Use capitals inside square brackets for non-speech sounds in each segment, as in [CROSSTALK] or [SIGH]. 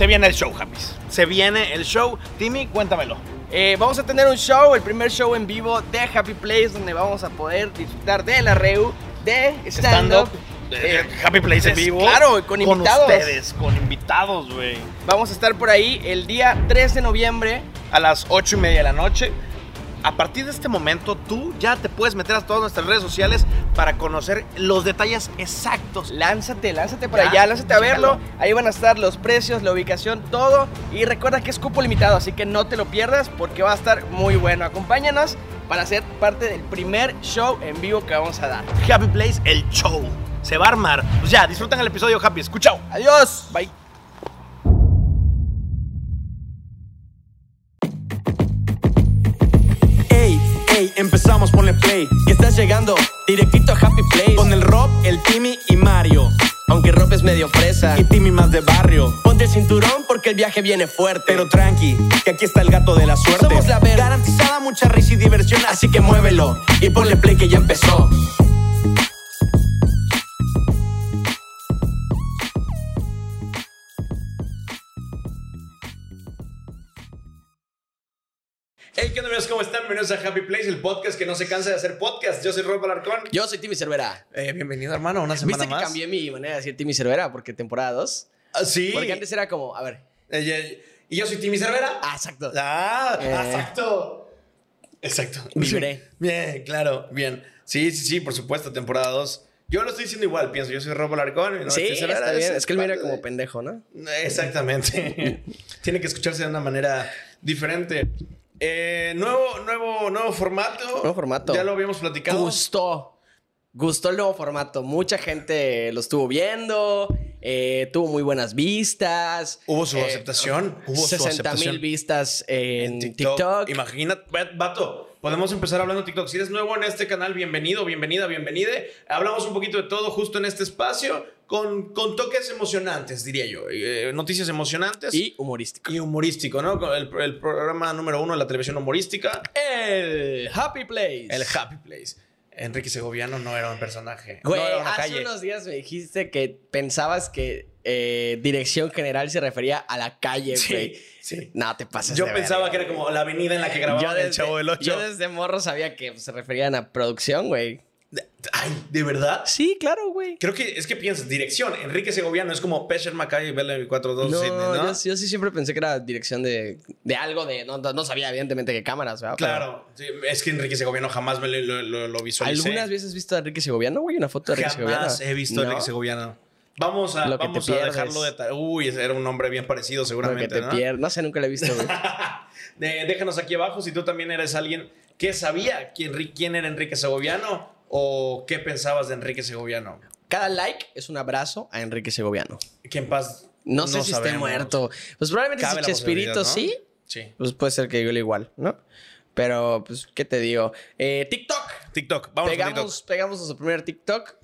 Se viene el show, Happy. Se viene el show. Timmy, cuéntamelo. Eh, vamos a tener un show, el primer show en vivo de Happy Place, donde vamos a poder disfrutar de la REU, de stand-up. Eh, Happy Place en vivo. claro, con invitados. ustedes, con invitados, güey. Vamos a estar por ahí el día 3 de noviembre. A las 8 y media de la noche. A partir de este momento, tú ya te puedes meter a todas nuestras redes sociales para conocer los detalles exactos. Lánzate, lánzate por Ya, allá, lánzate a verlo. Ahí van a estar los precios, la ubicación, todo. Y recuerda que es cupo limitado, así que no te lo pierdas porque va a estar muy bueno. Acompáñanos para ser parte del primer show en vivo que vamos a dar. Happy Place, el show. Se va a armar. Pues ya, disfrutan el episodio, Happy. Escuchao. Adiós. Bye. Empezamos, ponle play. Que estás llegando directito a Happy Place. Con el Rob, el Timmy y Mario. Aunque Rob es medio fresa. Y Timmy más de barrio. Ponte el cinturón porque el viaje viene fuerte. Pero tranqui, que aquí está el gato de la suerte. Somos la ver- Garantizada mucha risa y diversión, así que muévelo. Y ponle play que ya empezó. Hey, ¿qué onda amigos? ¿Cómo están? Bienvenidos a Happy Place, el podcast que no se cansa de hacer podcast. Yo soy Rob Alarcón. Yo soy Timmy Cervera. Eh, bienvenido, hermano, una semana ¿Viste que más. cambié mi manera de decir Timmy Cervera? Porque temporada 2. Ah, sí. Porque antes era como, a ver. Eh, eh, y yo soy Timmy Cervera. Ah, exacto. Ah, Eh. exacto. Exacto. Vibré. Bien, claro, bien. Sí, sí, sí, por supuesto, temporada 2. Yo lo estoy diciendo igual, pienso. Yo soy Rob Alarcón. y no sí, Cervera, está bien. Es que él mira como de- pendejo, ¿no? Exactamente. [LAUGHS] Tiene que escucharse de una manera diferente. Eh, nuevo, nuevo, nuevo formato. Nuevo formato. Ya lo habíamos platicado. Gustó. Gustó el nuevo formato. Mucha gente lo estuvo viendo. eh, tuvo muy buenas vistas. Hubo su eh, aceptación. Hubo su 60 aceptación. mil vistas en, TikTok. Imagínate, ve- vato, podemos empezar hablando de TikTok. Si eres nuevo en este canal, bienvenido, bienvenida, bienvenide. Hablamos un poquito de todo justo en este espacio con, con toques emocionantes, diría yo. Eh, noticias emocionantes. Y humorístico. y humorístico, ¿no? Con El, el programa número uno de la televisión humorística, El Happy Place. el Happy Place. Enrique Segoviano no era un personaje. Güey, no era una hace calle. unos días me dijiste que pensabas que eh, dirección general se refería a la calle, Sí, güey. sí. No, te pases Yo de pensaba que era como la avenida en la que grababan yo el Chavo del Ocho. yo desde morro sabía que se referían a producción, güey. Ay, ¿de verdad? Sí, claro, güey. Creo que es que piensas, dirección. Enrique Segoviano es como Pesher Mackay y Bella 42 No, ¿no? Yo, yo sí siempre pensé que era dirección de, de algo de... No, no sabía evidentemente qué cámaras, ¿verdad? Claro, sí, es que Enrique Segoviano jamás me lo, lo, lo- visualicé. ¿Algunas veces has visto a Enrique Segoviano, güey? Una foto de Enrique Segoviano. Jamás he visto a. Enrique Segoviano. Vamos a, que vamos a dejarlo de tarea. Uy, era un nombre bien parecido Lo que seguramente, te ¿no? pierdes. No sé, nunca lo he visto, güey. [LAUGHS] De- déjanos aquí abajo si tú también eres alguien que sabía quién, quién era Enrique Segoviano o qué pensabas de Enrique Segoviano. Cada like es un abrazo a Enrique Segoviano. Que en paz No, sé si esté muerto. Pues probablemente Cabe si Chespirito sí. Sí. pues puede ser que yo igual, ¿no? Pero, pues, ¿qué te digo? Eh, TikTok. TikTok, vamos con Pegamos, pegamos nuestro primer TikTok.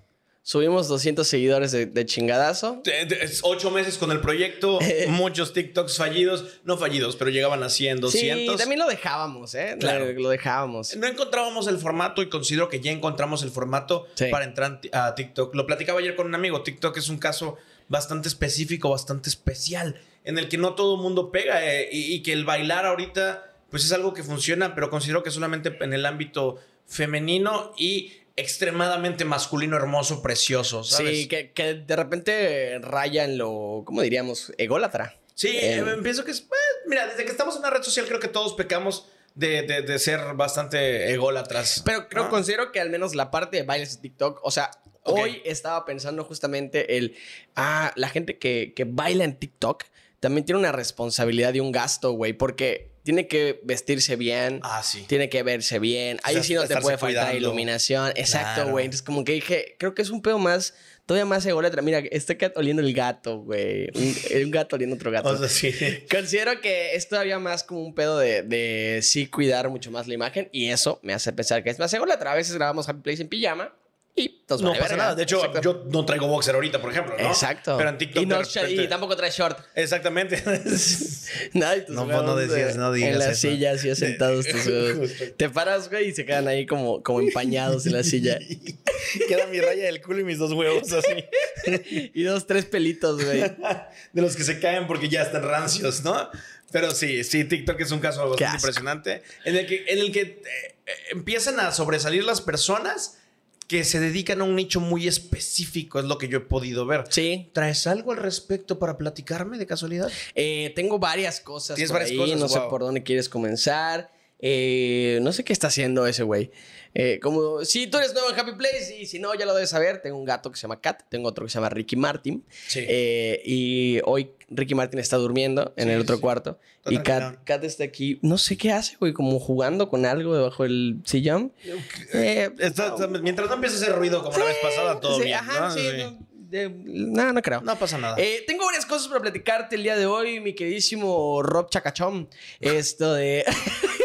Subimos 200 seguidores de, de chingadazo. Es Ocho meses con el proyecto, [LAUGHS] muchos TikToks fallidos, no fallidos, pero llegaban a 100, 200. Sí, también lo dejábamos, ¿eh? Claro. Lo, lo dejábamos. No encontrábamos el formato y considero que ya encontramos el formato Sí. para entrar a TikTok. Lo platicaba ayer con un amigo. TikTok es un caso bastante específico, bastante especial, en el que no todo el mundo pega eh, y, y que el bailar ahorita pues es algo que funciona, pero considero que solamente en el ámbito femenino y extremadamente masculino, hermoso, precioso, ¿sabes? Sí, que, que de repente raya en lo, ¿cómo diríamos? Ególatra. Sí, Eh, eh, pienso que es. pues, mira, desde que estamos en una red social, creo que todos pecamos de, de- de ser bastante ególatras. Pero creo, ¿no? considero que al menos la parte de bailes de TikTok, o sea, hoy estaba pensando justamente el, ah, la gente que, que baila en TikTok también tiene una responsabilidad y un gasto, güey, porque tiene que vestirse bien. Ah, sí. Tiene que verse bien. Ahí sea, sí no te puede faltar cuidando. iluminación. Exacto, Claro. güey. Entonces, como que dije, creo que es un pedo más, todavía más ególatra. Mira, está oliendo el gato, güey. Un, un gato oliendo otro gato. [LAUGHS] O sea, sí. Considero que es todavía más como un pedo de, de sí cuidar mucho más la imagen y eso me hace pensar que es más ególatra. A veces grabamos Happy Place en pijama Y No vale pasa verga. nada. De hecho, Exacto. yo no traigo boxer ahorita, por ejemplo, ¿no? Exacto. Pero en TikTok y, no es- y repente- tampoco trae short. Exactamente. Nada, y tus No, no decías- no digas En la eso. silla, así sentados tus [LAUGHS] huevos. Te paras, güey, y se quedan ahí como, como empañados en la silla. [LAUGHS] Queda mi raya del culo y mis dos huevos así. [LAUGHS] Y dos, tres pelitos, güey. De los que se caen porque ya están rancios, ¿no? Pero sí, sí, TikTok es un caso bastante impresionante en el que, en el que eh, eh, empiezan a sobresalir las personas que se dedican a un nicho muy específico, es lo que yo he podido ver. Sí. ¿Traes algo al respecto para platicarme de casualidad? Eh, tengo varias cosas. Tienes por varias ahí, cosas, No sé por dónde quieres comenzar. Eh, no sé qué está haciendo ese güey. Eh, como si tú eres nuevo en Happy Place y si no, ya lo debes saber. Tengo un gato que se llama Kat, tengo otro que se llama Ricky Martin. Sí. Eh, y hoy Ricky Martin está durmiendo en Sí, el otro sí. cuarto. Está y Kat. Kat está aquí. No sé qué hace, güey, como jugando con algo debajo del sillón. Eh, Está- está- mientras no empiece a hacer ruido como la vez pasada, todo bien. Ajá, ¿no? No, de- no, no creo. No pasa nada. Eh, tengo varias cosas para platicarte el día de hoy, mi queridísimo Rob Chacachón. Esto de. [LAUGHS]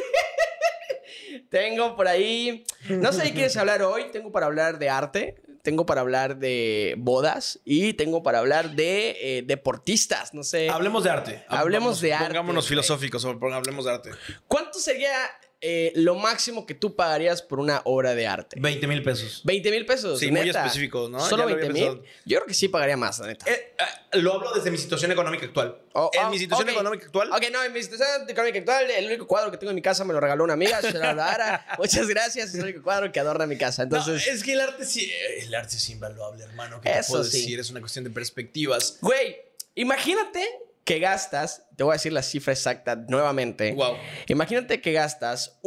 tengo por ahí. No sé de qué quieres hablar hoy. Tengo para hablar de arte. Tengo para hablar de bodas. Y tengo para hablar de eh, deportistas. No sé. Hablemos de arte. Hablemos de arte, Pongámonos filosóficos, hablemos de arte. ¿Cuánto sería eh, lo máximo que tú pagarías por una obra de arte? 20 mil pesos. 20 mil pesos. Sí, muy neta. específico, ¿no? Solo Ya lo había 20 mil. Yo creo que sí pagaría más, la neta. Eh, eh, lo hablo desde mi situación económica actual. Oh, en oh, mi situación económica actual. Ok, no, en mi situación económica actual, el único cuadro que tengo en mi casa me lo regaló una amiga. [LAUGHS] Muchas gracias, es el único cuadro que adorna mi casa. No, Entonces, es que el arte sí. El arte es invaluable, hermano. ¿Qué te Eso puedo sí. decir? Es una cuestión de perspectivas. güey, imagínate que gastas, te voy a decir la cifra exacta nuevamente. Wow. Imagínate que gastas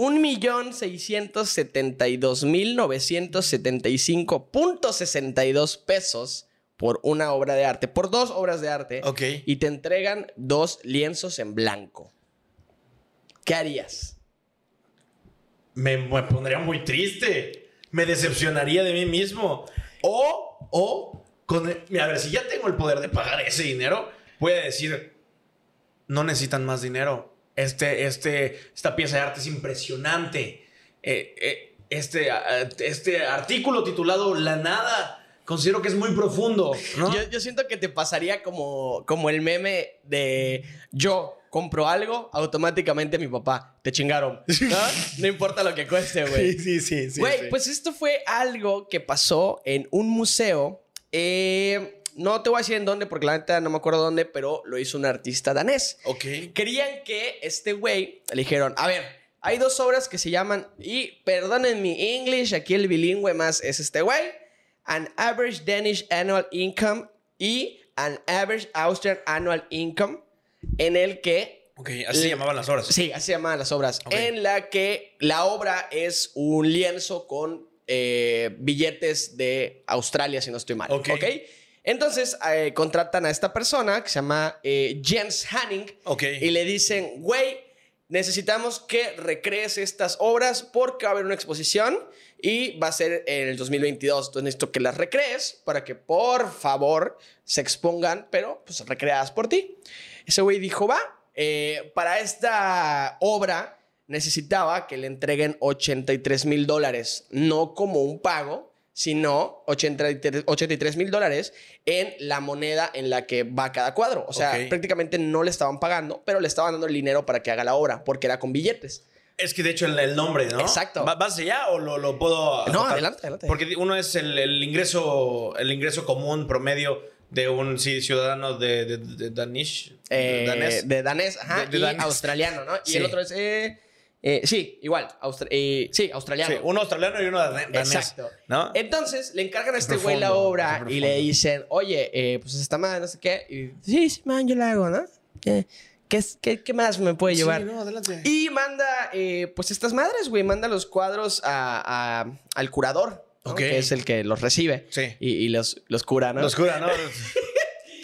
1.672.975.62 pesos por una obra de arte, por dos obras de arte, y te entregan dos lienzos en blanco. ¿Qué harías? Me, me pondría muy triste. Me decepcionaría de mí mismo. O, o, con el- a ver, si ya tengo el poder de pagar ese dinero, a decir, no necesitan más dinero. Este, este, esta pieza de arte es impresionante. Eh, eh, este, este artículo titulado La Nada, considero que es muy profundo. ¿no? Yo, yo siento que te pasaría como, como el meme de yo compro algo, automáticamente mi papá, te chingaron. ¿no? [LAUGHS] No importa lo que cueste, güey. sí, sí, sí. Güey, sí. pues esto fue algo que pasó en un museo. Eh, no te voy a decir en dónde, porque la neta no me acuerdo dónde, pero lo hizo un artista danés. Ok. Querían que este güey le dijeron, a ver, hay dos obras que se llaman, y perdonen mi English, aquí el bilingüe más es este güey, An Average Danish Annual Income y An Average Austrian Annual Income, en el que Ok, así se llamaban las horas. Sí, así se llamaban las obras. Ok. En la que la obra es un lienzo con eh, billetes de Australia, si no estoy mal. Ok. Ok. Entonces eh, contratan a esta persona que se llama eh, Jens Hanning y le dicen, güey, necesitamos que recrees estas obras porque va a haber una exposición y va a ser en el 2022. Entonces necesito que las recrees para que por favor se expongan, pero pues recreadas por ti. Ese güey dijo, va, eh, para esta obra necesitaba que le entreguen 83 mil dólares, no como un pago, sino 83 mil dólares en la moneda en la que va cada cuadro. O sea, Ok. prácticamente no le estaban pagando, pero le estaban dando el dinero para que haga la obra, porque era con billetes. Es que de hecho el, nombre, ¿no? Exacto. ¿Va- ¿Vas allá o lo, lo puedo.? No, adelante, adelante. Porque uno es el, el ingreso el ingreso común promedio de un sí, ciudadano de, de, de Danish. Eh, danés. De danés, ajá, De- de y danés. australiano, ¿no? Y Sí. el otro es... eh, eh, sí, igual, austra- eh, sí, australiano. Sí, uno australiano y uno dan- danés. Exacto. ¿No? Entonces le encargan a este güey la obra y le dicen, oye, eh, pues esta madre, no sé qué. Y, sí, sí, man, yo la hago, ¿no? ¿Qué, es- qué, qué más me puede llevar? Sí, no, adelante. Y manda, eh, pues estas madres, güey, manda los cuadros a- a- al curador, ¿no? Ok. que es el que los recibe Sí. y, y los, los cura, ¿no? Los cura, ¿no? [LAUGHS]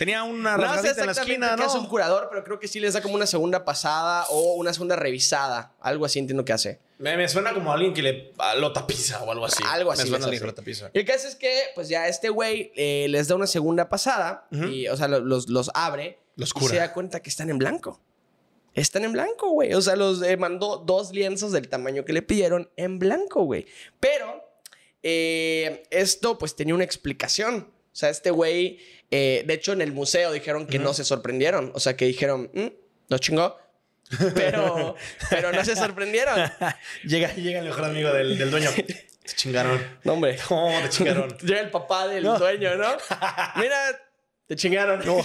Tenía una no sé en la esquina, qué es ¿no? un curador, pero creo que sí les da como una segunda pasada o una segunda revisada. Algo así entiendo que hace. Me, me suena como alguien que le ah, lo tapiza o algo así. Algo así Me suena les alguien que lo tapiza. Y el caso es que, pues ya este güey eh, les da una segunda pasada y, o sea, lo- los, los abre Los y cura. se da cuenta que están en blanco. Están en blanco, güey. O sea, los eh, mandó dos lienzos del tamaño que le pidieron en blanco, güey. Pero eh, esto pues tenía una explicación. O sea, este güey, eh, de hecho en el museo dijeron que no se sorprendieron. O sea, que dijeron, "Mm, no chingó. [LAUGHS] Pero, pero no se sorprendieron. [LAUGHS] llega, llega el mejor amigo del, del dueño. [LAUGHS] Te chingaron. No, hombre. ¿Cómo te chingaron? Llega el papá del dueño, ¿no? Mira, te chingaron. No,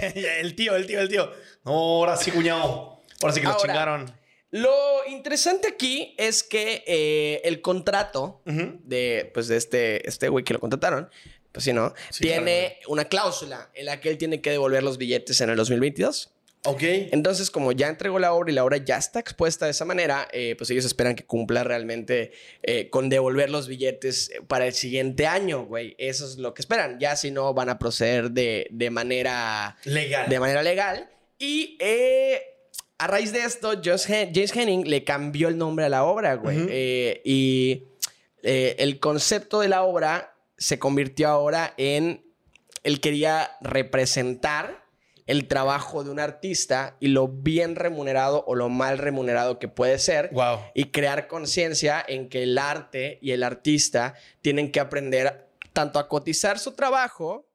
el tío, el tío, el tío. No, ahora sí, cuñado. Ahora sí que lo chingaron. Lo interesante aquí es que eh, el contrato de, pues, de este, este güey que lo contrataron, pues sí, ¿no? Sí, tiene una cláusula en la que él tiene que devolver los billetes en el 2022. Ok. Entonces, como ya entregó la obra y la obra ya está expuesta de esa manera, eh, pues ellos esperan que cumpla realmente eh, con devolver los billetes para el siguiente año, güey. Eso es lo que esperan. Ya si no, van a proceder de, de manera Legal. de manera legal. Y eh, a raíz de esto, James, Hen- James Henning le cambió el nombre a la obra, güey. Eh, y eh, el concepto de la obra se convirtió ahora en. Él quería representar el trabajo de un artista y lo bien remunerado o lo mal remunerado que puede ser Wow. y crear conciencia en que el arte y el artista tienen que aprender tanto a cotizar su trabajo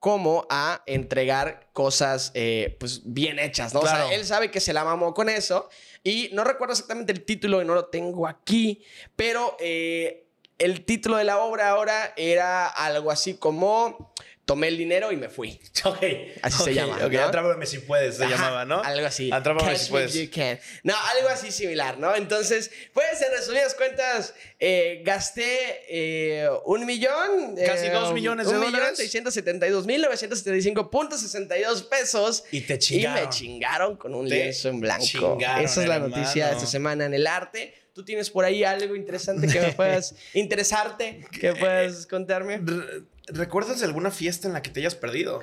como a entregar cosas eh, pues bien hechas, ¿no? O Claro. sea, él sabe que se la mamó con eso y no recuerdo exactamente el título y no lo tengo aquí, pero eh, el título de la obra ahora era algo así como tomé el dinero y me fui. [LAUGHS] Ok. Así se llama, Ok, ¿no? atrápame si puedes, se Ajá, llamaba, ¿no? Algo así. Atrápame Catch si puedes. you can. No, algo así similar, ¿no? Entonces, pues en resumidas cuentas, eh, gasté eh, un millón. Casi eh, dos millones de un millón dólares. 672 mil 975.62 pesos. Y te Y chingaron. me chingaron con un lienzo en blanco. Esa es la hermano. noticia de esta semana en el arte. ¿Tú tienes por ahí algo interesante que me [LAUGHS] puedas interesarte, que puedas contarme? Re- ¿Recuerdas alguna fiesta en la que te hayas perdido?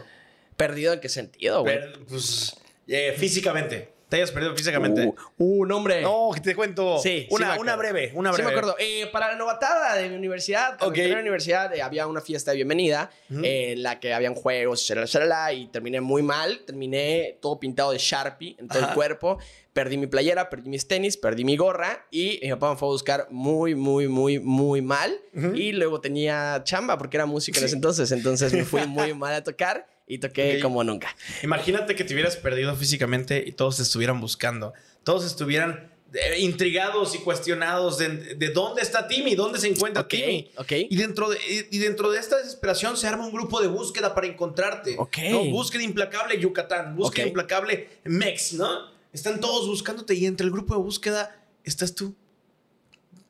¿Perdido en qué sentido, güey? Per- pues, eh, físicamente. Te hayas perdido físicamente. Uh, uh, nombre. No, que te cuento. Sí, sí una, una breve, una Sí, breve. me acuerdo. Eh, para la novatada de mi universidad, cuando Ok. entré a la universidad, eh, había una fiesta de bienvenida eh, en la que habían juegos, shalala, shalala, y terminé muy mal. Terminé todo pintado de Sharpie en todo el cuerpo. Perdí mi playera, perdí mis tenis, perdí mi gorra y mi papá me fue a buscar muy, muy, muy, muy mal. Y luego tenía chamba porque era música en ese entonces. Entonces me fui [LAUGHS] muy mal a tocar y toqué como nunca. Imagínate que te hubieras perdido físicamente y todos te estuvieran buscando. Todos estuvieran eh, intrigados y cuestionados de, de dónde está Timmy, dónde se encuentra Ok, Timmy. ok. Y dentro, de, y dentro de esta desesperación se arma un grupo de búsqueda para encontrarte. Ok. ¿no? Búsqueda implacable Yucatán, búsqueda implacable Mex, ¿no? Están todos buscándote y entre el grupo de búsqueda estás tú.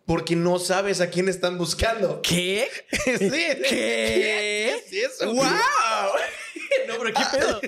Porque no sabes a quién están buscando. ¿Qué? [LAUGHS] sí, sí. ¿Qué? es eso? ¡Wow! [LAUGHS] no, pero ¿qué pedo?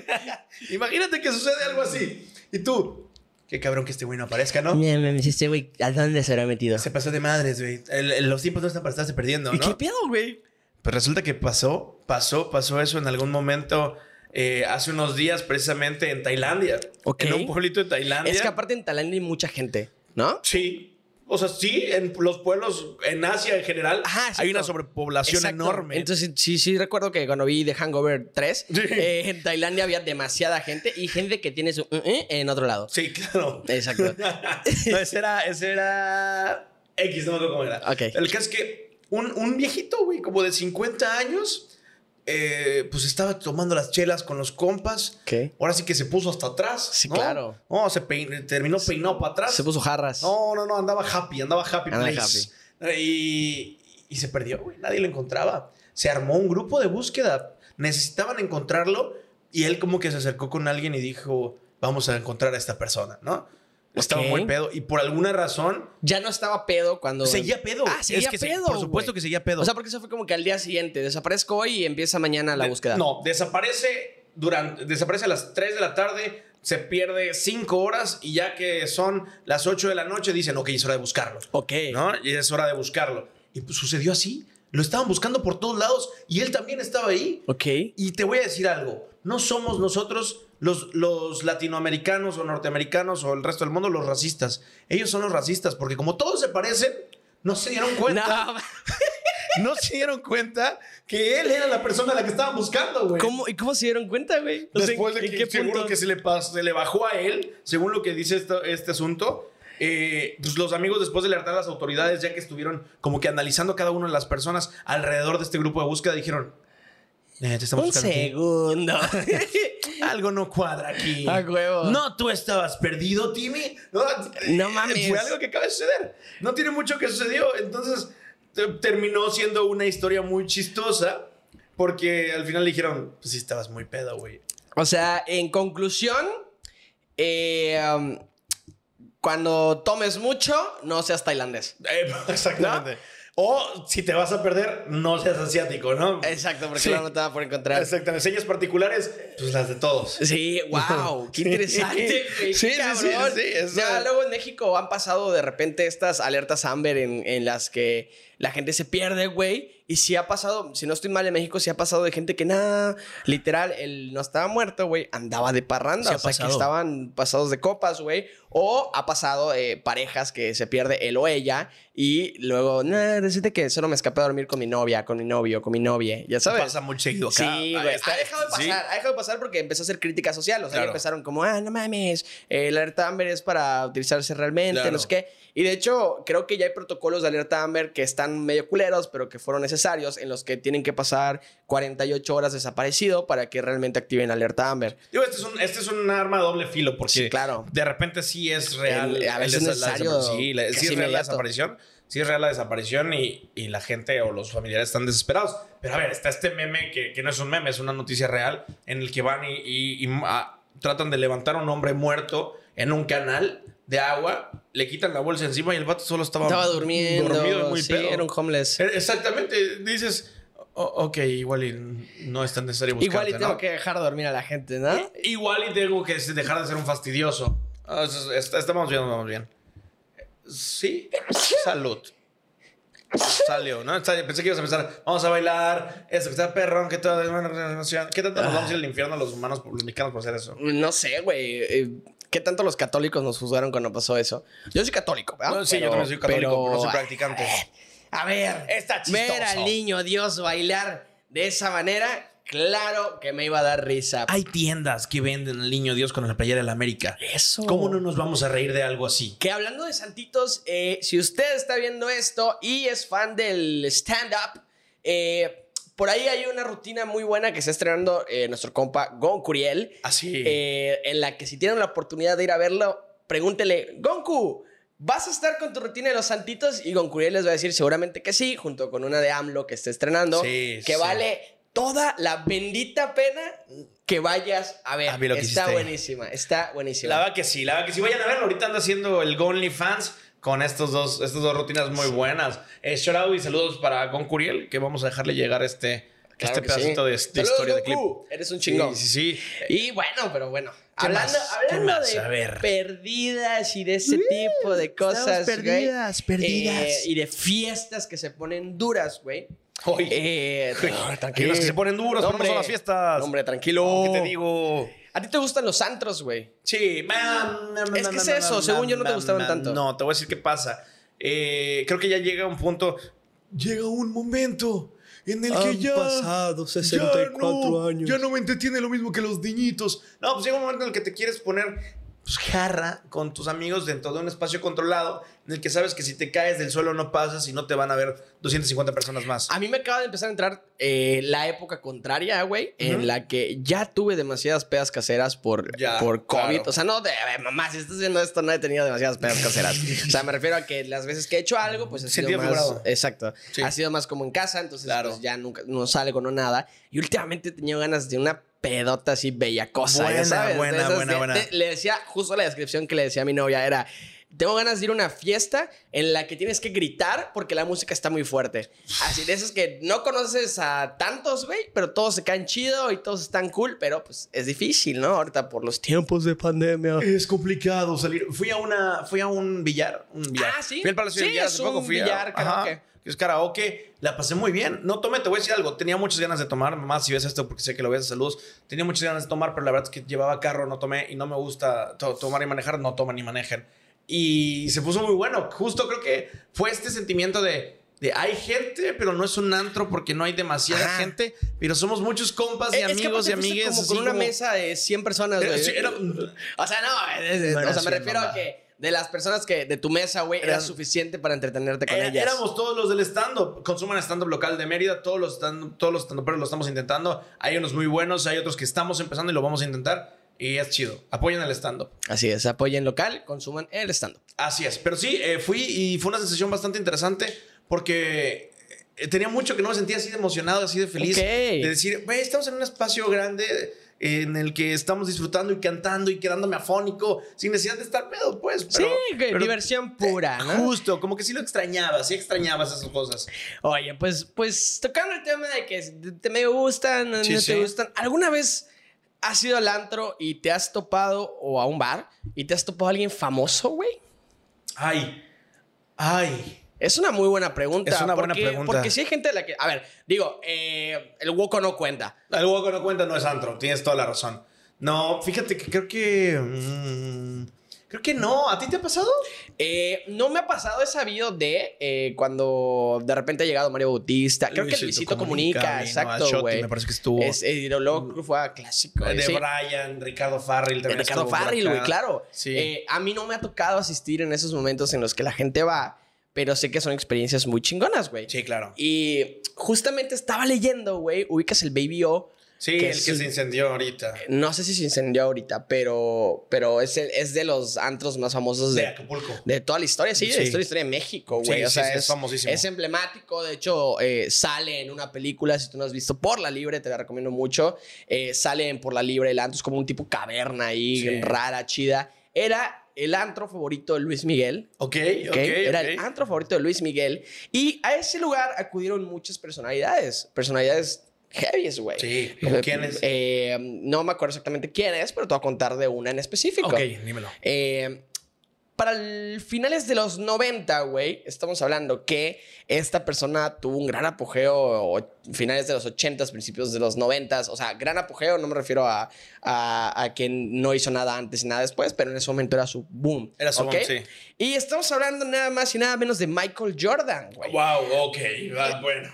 Imagínate que sucede algo así. Y tú, qué cabrón que este güey no aparezca, ¿no? Mira, me este güey, ¿a dónde se habrá metido? Se pasó de madres, güey. Los tiempos no están para estarse perdiendo, ¿Y qué ¿no? pedo, güey? Pues resulta que pasó, pasó, pasó eso en algún momento eh, hace unos días, precisamente en Tailandia. Ok. En un pueblito de Tailandia. Es que aparte en Tailandia hay mucha gente, ¿no? Sí. O sea, sí, en los pueblos, en Asia en general, Ajá, hay una sobrepoblación Exacto. enorme. Entonces, sí, sí, recuerdo que cuando vi The Hangover 3, Sí. eh, en Tailandia había demasiada gente y gente que tiene su uh, uh, en otro lado. sí, claro. Exacto. [LAUGHS] no, ese era, ese era X, no me acuerdo cómo era. Ok. El caso es que un, un viejito, güey, como de 50 años, eh, pues estaba tomando las chelas con los compas. ¿Qué? Ahora sí que se puso hasta atrás. Sí, ¿no? claro. No, se pein- terminó peinado para atrás. Se puso jarras. No, no, no, andaba happy, andaba happy Andaba place. Y, y se perdió, güey, nadie lo encontraba. Se armó un grupo de búsqueda. Necesitaban encontrarlo y él como que se acercó con alguien y dijo, vamos a encontrar a esta persona, ¿no? Estaba muy pedo y por alguna razón Ya no estaba pedo cuando. seguía pedo. Ah, seguía Es que se- pedo. por supuesto que seguía pedo. O sea, porque eso fue como que al día siguiente. Desaparezco hoy y empieza mañana la De- búsqueda. No, desaparece durante desaparece a las 3 de la tarde, se pierde 5 horas y ya que son las 8 de la noche dicen, ok, es hora de buscarlo. Ok. ¿no? Y es hora de buscarlo. Y pues sucedió así. Lo estaban buscando por todos lados y él también estaba ahí. Ok. Y te voy a decir algo, no somos nosotros los, los latinoamericanos o norteamericanos o el resto del mundo los racistas. Ellos son los racistas porque como todos se parecen, no se dieron [LAUGHS] cuenta, No, [LAUGHS] no, se dieron cuenta que él era la persona a la que estaban buscando, güey. ¿Cómo, ¿Y cómo se dieron cuenta, güey? Sea, Después de ¿en que qué seguro punto? que se le, pas- se le bajó a él, según lo que dice esto- este asunto, eh, pues los amigos después de alertar a las autoridades, ya que estuvieron como que analizando cada una de las personas alrededor de este grupo de búsqueda, dijeron, eh, te estamos Un segundo. [LAUGHS] Algo no cuadra aquí. A huevo. No, tú estabas perdido, Timmy. No, No mames. Fue algo que acaba de suceder. No tiene mucho que sucedió. Entonces te- terminó siendo una historia muy chistosa. Porque al final le dijeron, pues sí, estabas muy pedo, güey. O sea, en conclusión, eh, um, cuando tomes mucho, no seas tailandés. Eh, [LAUGHS] exactamente. O si te vas a perder, no seas asiático, ¿no? Exacto, porque Sí. no te va a poder encontrar. Exactamente. Señas particulares, pues las de todos. Sí, wow, qué [LAUGHS] interesante. güey, Sí, qué sí, cabrón. sí, sí, eso- Ya luego en México han pasado de repente estas alertas Amber en, en las que la gente se pierde, güey. Y sí ha pasado, si no estoy mal en México, sí ha pasado de gente que nada, literal, él no estaba muerto, güey, andaba de parranda. Ha o sea, que estaban pasados de copas, güey. O ha pasado eh, parejas que se pierde él o ella y luego, nah, decirte que solo me escapé a dormir con mi novia, con mi novio, con mi novia, ya sabes. Pasa muy seguido acá. Sí, güey. Ha dejado de pasar, sí. ha dejado de pasar porque empezó a hacer crítica social. O sea, Claro. ya empezaron como, ah, no mames, la alerta Amber es para utilizarse realmente, Claro. no sé qué. Y de hecho, creo que ya hay protocolos de alerta Amber que están medio culeros, pero que fueron necesarios, en los que tienen que pasar 48 horas desaparecido para que realmente activen alerta Amber. Digo, este es un, este es un arma a doble filo porque Sí, claro. de repente sí es real. El- a veces el es la necesario sí, la- sí es real la desaparición. Sí es real la desaparición y, y la gente o los familiares están desesperados. Pero a ver, está este meme que, que no es un meme, es una noticia real en el que van y, y- y, ah, tratan de levantar a un hombre muerto en un canal de agua, le quitan la bolsa encima y el vato solo estaba, Estaba durmiendo. dormido muy sí, pedo. era un homeless. Eh, Exactamente, dices, "O- ok, igual y no es tan necesario buscarte, Igual y tengo ¿no? que dejar dormir a la gente, ¿no? Igual y tengo que dejar de ser un fastidioso. Ah, Estamos bien, vamos bien. Sí, salud. Salió, ¿no? Pensé que ibas a empezar, vamos a bailar, eso, que está perrón, que todo, ¿qué tanto nos vamos a ir al infierno los humanos, los mexicanos por hacer eso? No sé, güey. ¿Qué tanto los católicos nos juzgaron cuando pasó eso? Yo soy católico, ¿verdad? No, sí, yo también soy católico, pero no soy practicante. A ver, Está chistoso. ver al niño Dios bailar de esa manera, claro que me iba a dar risa. Hay tiendas que venden al niño Dios con la playera de la América. Eso. ¿Cómo no nos vamos a reír de algo así? Que hablando de santitos, eh, si usted está viendo esto y es fan del stand-up, eh, por ahí hay una rutina muy buena que está estrenando eh, nuestro compa Gon Curiel. Así. eh, en la que si tienen la oportunidad de ir a verlo, pregúntele, Gonku, ¿vas a estar con tu rutina de los santitos? Y Goncuriel les va a decir seguramente que sí, junto con una de AMLO que está estrenando, Sí, que sí. vale toda la bendita pena que vayas a ver. A que está buenísima, está buenísima. La verdad que sí, la verdad que sí. Vayan a verlo. Ahorita anda haciendo el Gonly Fans con estos dos, estas dos rutinas muy buenas. Eh, shout out y saludos para Gon Curiel, que vamos a dejarle llegar este, Claro este pedacito sí. de, de Saludos, historia de clip. Eres un chingón. Sí, sí, sí. Y bueno, pero bueno. ¿Qué Hablando, de A ver. perdidas y de ese tipo de cosas. güey, perdidas, perdidas. eh, y de fiestas que se ponen duras, güey. Oye, Eh, [LAUGHS] que los que se ponen duros, pero no son las fiestas. Hombre, tranquilo. ¿Qué te digo? ¿A ti te gustan los antros, güey? Sí, Es que es eso, según yo no te gustaban tanto. No, te voy a decir qué pasa. Eh, creo que ya llega un punto. Llega un momento en el que ya. pasado ya no, Ya no me entretiene lo mismo que los niñitos. No, pues llega un momento en el que te quieres poner pues, jarra con tus amigos dentro de un espacio controlado en el que sabes que si te caes del suelo no pasas y no te van a ver 250 personas más. A mí me acaba de empezar a entrar eh, la época contraria, güey, en la que ya tuve demasiadas pedas caseras por, Ya, por COVID. claro. O sea, no de, ver, mamá, si estás viendo esto, no he tenido demasiadas pedas caseras. [LAUGHS] o sea, me refiero a que las veces que he hecho algo, pues ha sido Sentido más. figurado. Exacto. Sí. Ha sido más como en casa, entonces Claro. pues, ya nunca no salgo, no nada. Y últimamente he tenido ganas de una pedota así bella cosa. Buena, sabes. buena, esas buena, buena. le decía, justo la descripción que le decía a mi novia era. Tengo ganas de ir a una fiesta en la que tienes que gritar porque la música está muy fuerte. Así de esos que no conoces a tantos, güey, pero todos se caen chido y todos están cool, pero pues es difícil, ¿no? Ahorita por los tiempos de pandemia. Es complicado salir. Fui a una, fui a un billar, un billar. Ah, ¿sí? Fui al Palacio Sí, de Billar es hace poco. un Fui a- billar, ajá, karaoke. que es karaoke. La pasé muy bien. No tomé, te voy a decir algo. Tenía muchas ganas de tomar. Más si ves esto porque sé que lo ves. Saludos. Tenía muchas ganas de tomar, pero la verdad es que llevaba carro, no tomé y no me gusta to- tomar y manejar. No toman ni manejen. Y se puso muy bueno. Justo creo que fue este sentimiento de. de hay gente, pero no es un antro porque no hay demasiada Ajá. gente, pero somos muchos compas y Es- es que amigos y aparte fuiste amigues. Como con una como- mesa de 100 personas, Era- güey. sí, era- O sea, no, es- es- No o sea, me refiero mamá. a que de las personas que de tu mesa, güey, era suficiente para entretenerte con Era- ellas. Éramos todos los del stand-up. Consuman stand-up local de Mérida. Todos los stand todos los stand-uperos lo estamos intentando. Hay unos muy buenos, hay otros que estamos empezando y lo vamos a intentar. Y es chido. Apoyen el stand-up. Así es, apoyen local, consuman el stand Así es. Pero sí, eh, fui y fue una sensación bastante interesante porque eh, tenía mucho que no me sentía así de emocionado, así de feliz. Ok. De decir, güey, estamos en un espacio grande en el que estamos disfrutando y cantando y quedándome afónico sin necesidad de estar pedo, pues. Pero, sí, que pero- diversión pura, ¿no? Justo, como que sí lo extrañaba, sí extrañabas esas cosas. Oye, pues, pues tocando el tema de que te me gustan, no Sí, te gustan. ¿Alguna vez has ido al antro y te has topado, o a un bar, y te has topado a alguien famoso, güey? Ay, ay. Es una muy buena pregunta. Es una buena pregunta. Porque si hay gente de la que. A ver, digo, eh, el Woco no cuenta. El hueco no cuenta, no es antro, tienes toda la razón. No, fíjate que creo que. mm, creo que no. ¿A ti te ha pasado? Eh, no me ha pasado, he sabido de eh, cuando de repente ha llegado Mario Bautista. Creo que el Luisito Comunica, vino, exacto, güey. Me parece que estuvo. Es, luego fue a clásico. de sí. Brian, Ricardo Farrell De también. Ricardo Farrell, güey, claro. Sí. A mí no me ha tocado asistir en esos momentos en los que la gente va, pero sé que son experiencias muy chingonas, güey. Sí, claro. Y justamente estaba leyendo, güey, ubicas el Baby O. Sí, que el es- que se incendió ahorita. No sé si se incendió ahorita, pero, pero es, el- es de los antros más famosos De de, Acapulco. de toda la historia, sí, de la historia, de México, güey. Sí, o sí, sea, es es, famosísimo. es emblemático. De hecho, eh, sale en una película, si tú no has visto Por la Libre, te la recomiendo mucho. Eh, sale en Por la Libre el antro, es como un tipo caverna ahí, rara, chida. Era el antro favorito de Luis Miguel. Ok, ¿ok? ok. Era el antro favorito de Luis Miguel. Y a ese lugar acudieron muchas personalidades. Personalidades heavies, güey. Sí, ¿como quiénes? eh, no me acuerdo exactamente quién es, pero te voy a contar de una en específico. Ok, dímelo. Eh, para el finales de los 90, güey, estamos hablando que esta persona tuvo un gran apogeo, finales de los 80, principios de los 90, o sea, gran apogeo, no me refiero a, a, no hizo nada antes y nada después, pero en ese momento era su boom. Era su boom, sí. Y estamos hablando nada más y nada menos de Michael Jordan, güey. Wow, ok, bueno.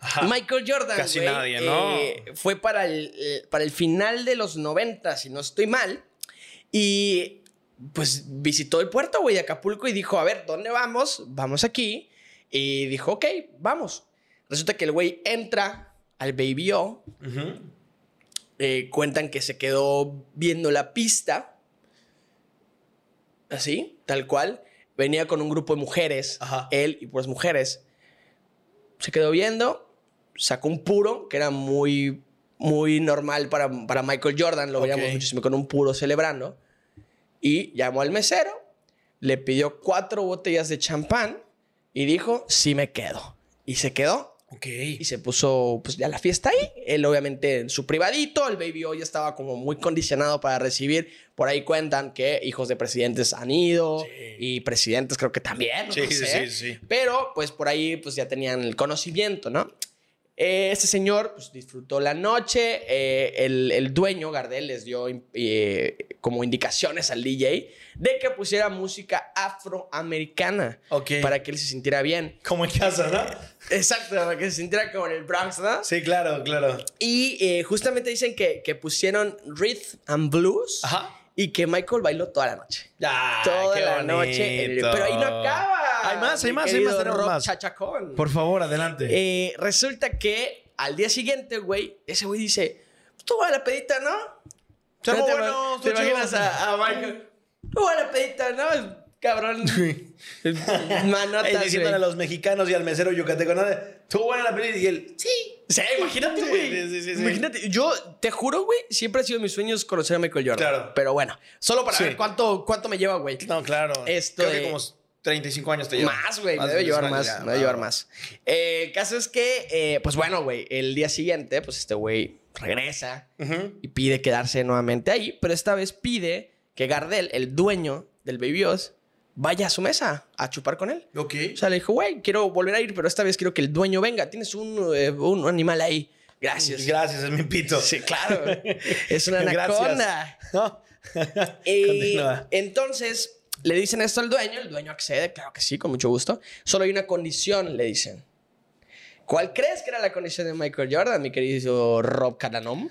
Ajá. Michael Jordan, Casi nadie, ¿no? eh, fue para el, eh, para el final de los 90, si no estoy mal. Y pues visitó el puerto, güey, de Acapulco y dijo, a ver, ¿dónde vamos? Vamos aquí. Y dijo, ok, vamos. Resulta que el güey entra al Baby O. Eh, cuentan que se quedó viendo la pista. Así, tal cual. Venía con un grupo de mujeres, Ajá. él y pues mujeres. Se quedó viendo, sacó un puro, que era muy, muy normal para, para Michael Jordan, lo Ok. veíamos muchísimo con un puro celebrando. Y llamó al mesero, le pidió cuatro botellas de champán y dijo, sí me quedo. Y se quedó Ok. y se puso pues ya la fiesta ahí. Él obviamente en su privadito, el baby hoy estaba como muy condicionado para recibir. Por ahí cuentan que hijos de presidentes han ido Sí. y presidentes creo que también. no Sí, sí, sé. sí, sí. Pero pues por ahí pues ya tenían el conocimiento, ¿no? Eh, Este señor pues, disfrutó la noche. eh, el, el dueño, Gardel, les dio eh, como indicaciones al DJ de que pusiera música afroamericana para que él se sintiera bien. Como en casa, ¿no? Exacto, para que se sintiera como en el Bronx, ¿no? Sí, claro, claro. Y eh, justamente dicen que, que pusieron Rhythm and Blues Ajá. y que Michael bailó toda la noche. Ya, toda qué la noche. en el- bonito. Pero ahí no acaba. Hay más, hay más, hay más, tenemos más. Chachacón. Por favor, adelante. Eh, resulta que al día siguiente, güey, ese güey dice: Tú vas a la pedita, ¿no? Armó ¿Te, bueno, te imaginas a, a Michael? Tú vas a la pedita, ¿no? Cabrón. [LAUGHS] [LAUGHS] Manotas. Diciéndole a los mexicanos y al mesero yucateco, ¿no? Estuvo buena la película y él, sí. Sí, imagínate, Sí, güey. sí, sí, sí. Imagínate. Yo te juro, güey, siempre ha sido mis sueños conocer a Michael Jordan. Claro. Pero bueno, solo para ver cuánto, cuánto me lleva, güey. No, claro. Esto Creo de- que como 35 años te lleva. Más, güey, me debe de llevar 35 más, ya, debe llevar va. más. Eh, el caso es que, eh, pues bueno, güey, el día siguiente, pues este güey regresa y pide quedarse nuevamente ahí, pero esta vez pide que Gardel, el dueño del Baby Oz, vaya a su mesa a chupar con él. Ok. O sea, le dijo, güey, quiero volver a ir, pero esta vez quiero que el dueño venga. Tienes un, eh, un animal ahí. Gracias. Gracias, es mi pito. Sí, claro. [LAUGHS] es una anaconda. ¿No? Y [LAUGHS] Continúa. entonces le dicen esto al dueño, el dueño accede, claro que sí, con mucho gusto. Solo hay una condición, le dicen. ¿Cuál crees que era la condición de Michael Jordan, mi querido Rob Cananom?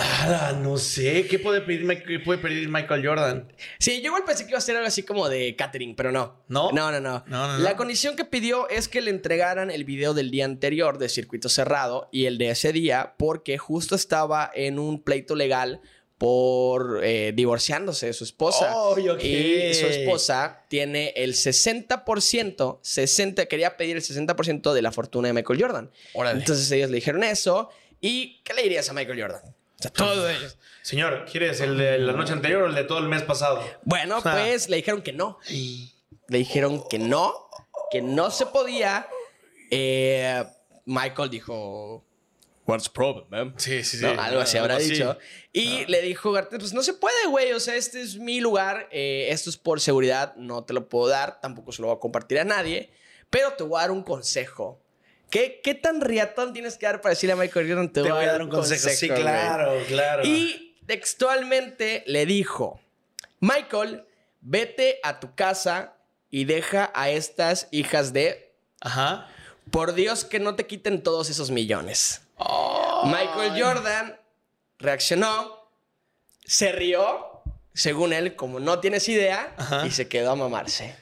Ah, no sé. ¿Qué puede pedir, qué puede pedir Michael Jordan? Sí, yo igual pensé que iba a ser algo así como de catering, pero no. ¿No? No, no, no. No, no, La no. condición que pidió es que le entregaran el video del día anterior de circuito cerrado y el de ese día porque justo estaba en un pleito legal por eh, divorciándose de su esposa. Ay, ok. Y su esposa tiene el 60%, 60, quería pedir el 60% de la fortuna de Michael Jordan. Órale. Entonces ellos le dijeron eso. ¿Y qué le dirías a Michael Jordan? O sea, todo ellos. Señor, ¿quieres el de la noche anterior o el de todo el mes pasado? Bueno, O sea- pues le dijeron que no. Le dijeron que no, que no se podía. Eh, Michael dijo, What's the problem, man? Sí, sí, sí. ¿No? Algo así habrá Algo así. dicho. Y le dijo Gartes, pues no se puede, güey. O sea, este es mi lugar. eh, esto es por seguridad. No te lo puedo dar. Tampoco se lo voy a compartir a nadie. Pero te voy a dar un consejo. ¿Qué, qué tan riatón tienes que dar para decirle a Michael Jordan? Te, Te voy a dar un consejo. Sí, güey"? claro, claro. Y textualmente le dijo, Michael, vete a tu casa y deja a estas hijas de, Ajá. por Dios que no te quiten todos esos millones. Michael Jordan reaccionó, se rió, según él, como no tienes idea, Ajá. y se quedó a mamarse.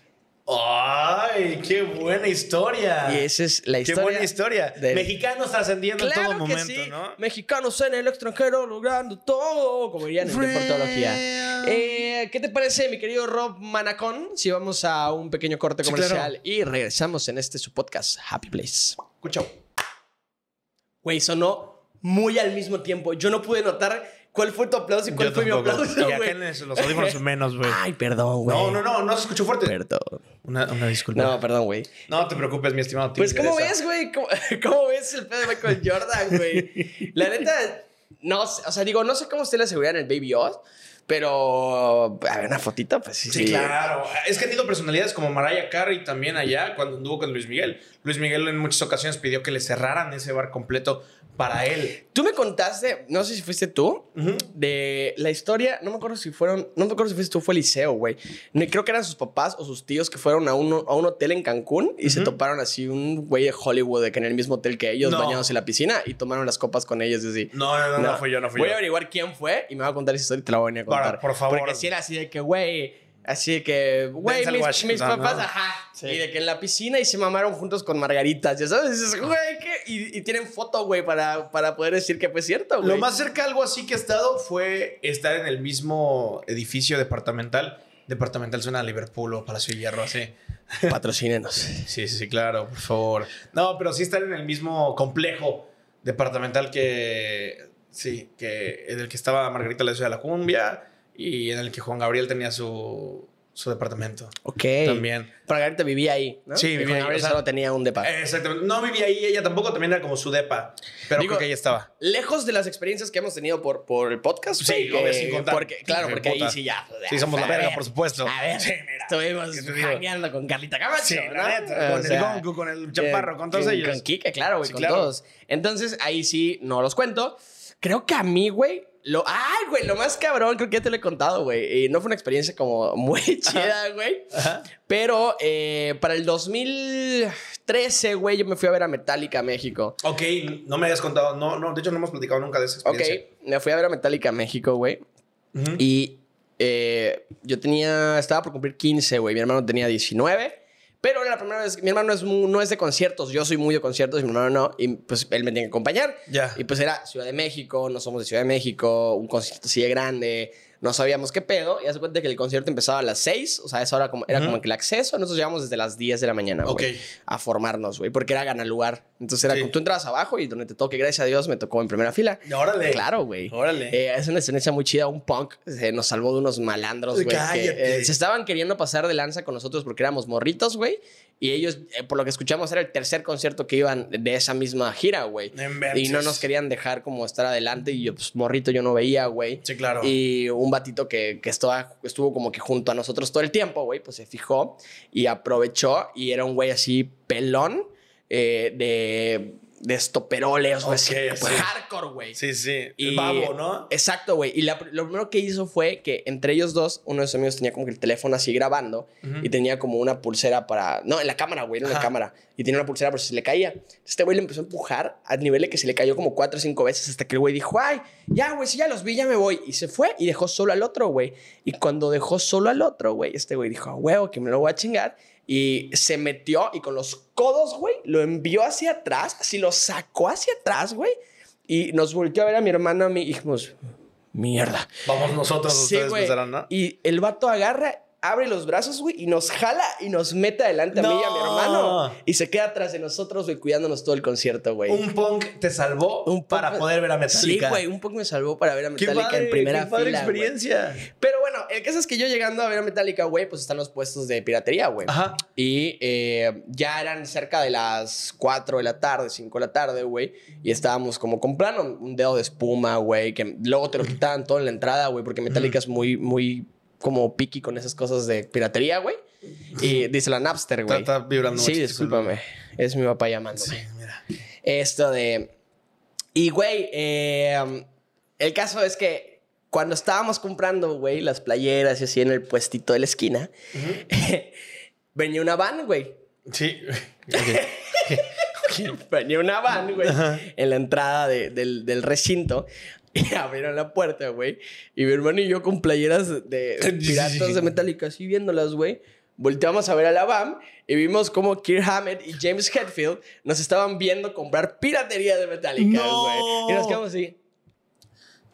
¡Ay, qué buena historia! Y esa es la Qué historia. buena historia. del- Mexicanos trascendiendo en todo momento, sí. ¿no? Mexicanos en el extranjero logrando todo, como dirían en deportología. Eh, ¿Qué te parece, mi querido Rob Manacón? Si vamos a un pequeño corte Sí, comercial claro. y regresamos en este su podcast, Happy Place. Escucha. Güey, sonó muy al mismo tiempo. Yo no pude notar cuál fue tu aplauso y cuál Yo fue mi aplauso, Y acá en los los audífonos [LAUGHS] menos, güey. Ay, perdón, güey. No, no, no, no se escuchó fuerte. Perdón. Una, una disculpa. No, perdón, güey. No te preocupes, mi estimado. Pues, ¿cómo ves, güey? ¿Cómo, [LAUGHS] cómo ves el pedo de Michael Jordan, [LAUGHS] güey? La neta, no sé, o sea, digo, no sé cómo esté la seguridad en el Baby Oz, pero, a ver, una fotita, pues sí. Sí, claro. Es que han tenido personalidades como Mariah Carey también allá cuando anduvo con Luis Miguel. Luis Miguel en muchas ocasiones pidió que le cerraran ese bar completo para él. Tú me contaste, no sé si fuiste tú, de la historia, no me acuerdo si fueron, no me acuerdo si fuiste tú, fue Eliseo, güey. Creo que eran sus papás o sus tíos que fueron a un, a un hotel en Cancún y se toparon así un güey de Hollywood de que en el mismo hotel que ellos, No. bañados en la piscina y tomaron las copas con ellos y así. No, no, no, no, fui yo, no fui Voy yo. a averiguar quién fue y me va a contar esa historia y te la voy a venir a Para, contar. por favor. Porque si era así de que, güey, así que, güey, mis, mis papás, ¿no? ajá. Sí. Y de que en la piscina y se mamaron juntos con margaritas, ya sabes. Y dices, güey, ¿qué? Y, y tienen foto, güey, para, para poder decir que fue cierto, güey. Lo más cerca algo así que he estado fue estar en el mismo edificio departamental. Departamental suena a Liverpool o Palacio de Hierro, así. [LAUGHS] Patrocínenos. Sí, sí, sí, claro, por favor. No, pero sí estar en el mismo complejo departamental que. Sí, que en el que estaba Margarita la Ciudad de la Cumbia y en el que Juan Gabriel tenía su, su departamento. Ok. También. Margarita vivía ahí, ¿no? Sí, vivía Juan Gabriel solo tenía un depa. Exactamente. No vivía ahí, ella tampoco, también era como su depa. Pero Digo, creo que ahí estaba. Lejos de las experiencias que hemos tenido por, por el podcast, Sí, güey, obvio, que- sin contar. Porque, claro, Sí, porque ahí sí ya. Sí, somos la verga, ver, por supuesto. A ver, Sí, mira. estuvimos jangueando con Carlita Camacho. Sí, ¿no? la neta, O con el Gonku, con el Chaparro, con todos con- ellos. Con Kike, claro, güey, Sí, con claro. todos. Entonces, ahí sí no los cuento. Creo que a mí, güey, lo. ¡Ay, güey! Lo más cabrón, creo que ya te lo he contado, güey. Y no fue una experiencia como muy [LAUGHS] chida, güey. Ajá. Pero eh, para el 2013, güey, yo me fui a ver a Metallica México. Ok, no me habías contado. No, no, de hecho no hemos platicado nunca de esa Ok, experiencia. me fui a ver a Metallica México, güey. Y eh, yo tenía, estaba por cumplir 15, güey. Mi hermano tenía 19. Pero era la primera vez, mi hermano no es, no es de conciertos, yo soy muy de conciertos y mi hermano no. Y pues él me tenía que acompañar. Ya. Y pues era Ciudad de México, no somos de Ciudad de México, un concierto así de grande, no sabíamos qué pedo. Y hace cuenta que el concierto empezaba a las 6, o sea, esa hora como, era Ujú. como que el acceso, nosotros llegamos desde las 10 de la mañana, güey, Ok. a formarnos, güey, porque era ganar lugar. Entonces era Sí. como tú entrabas abajo y donde te toque, gracias a Dios, me tocó en primera fila. Órale. Claro, güey. Órale. Eh, es una experiencia muy chida. Un punk se nos salvó de unos malandros, güey. que, eh, se estaban queriendo pasar de lanza con nosotros porque éramos morritos, güey. Y ellos, eh, por lo que escuchamos, era el tercer concierto que iban de esa misma gira, güey. Y no nos querían dejar como estar adelante. Y yo, pues, morrito, yo no veía, güey. Sí, claro. Y un batito que, que estuvo como que junto a nosotros todo el tiempo, güey, pues se fijó y aprovechó. Y era un güey así pelón, eh, de de estoperoles, güey. así, Ok, pues, sí. hardcore, güey. Sí, sí. Y- El babo, ¿no? Exacto, güey. Y la- lo primero que hizo fue que entre ellos dos, uno de sus amigos tenía como que el teléfono así grabando y tenía como una pulsera para. No, en la cámara, güey, no en la cámara. Y tenía una pulsera por si se le caía. Este güey le empezó a empujar a nivel de que se le cayó como cuatro o cinco veces hasta que el güey dijo, ay, ya, güey, si ya los vi, ya me voy. Y se fue y dejó solo al otro, güey. Y cuando dejó solo al otro, güey, este güey dijo, "A huevo, que me lo voy a chingar. Y se metió y con los codos, güey, lo envió hacia atrás, así lo sacó hacia atrás, güey. Y nos volteó a ver a mi hermano, a mí, y dijimos, mierda. Vamos nosotros, Sí, ustedes güey. pensarán, ¿no? Y el vato agarra, abre los brazos, güey, y nos jala y nos mete adelante a mí y a mi No. hermano. Y se queda atrás de nosotros, güey, cuidándonos todo el concierto, güey. Un punk te salvó Un para poder ver a Sí, Metallica. güey, un poco me salvó para ver a Metallica en primera qué padre fila, güey. experiencia. Pero bueno, el caso es que yo llegando a ver a Metallica, güey, pues están los puestos de piratería, güey. Ajá. Y eh, ya eran cerca de las 4 de la tarde, 5 de la tarde, güey. Y estábamos como comprando un dedo de espuma, güey, que luego te lo quitaban todo en la entrada, güey, porque Metallica es muy, muy como picky con esas cosas de piratería, güey. Y dice la Napster, güey. Está- está vibrando Sí, mucho discúlpame. Es mi papá llamándome. Sí, mira. Esto de. Y, güey, eh, el caso es que cuando estábamos comprando, güey, las playeras y así en el puestito de la esquina, [LAUGHS] venía una van, güey. Sí. [LAUGHS] [LAUGHS] Venía una van, güey, en la entrada de- del, del recinto. [LAUGHS] Y abrieron la puerta, güey. Y mi hermano y yo con playeras de [LAUGHS] Sí, sí, piratas sí. de Metallica, así viéndolas, güey. Volteamos a ver a la BAM y vimos como Kirk Hammett y James Hetfield nos estaban viendo comprar piratería de Metallica, ¡No! güey. Y nos quedamos así.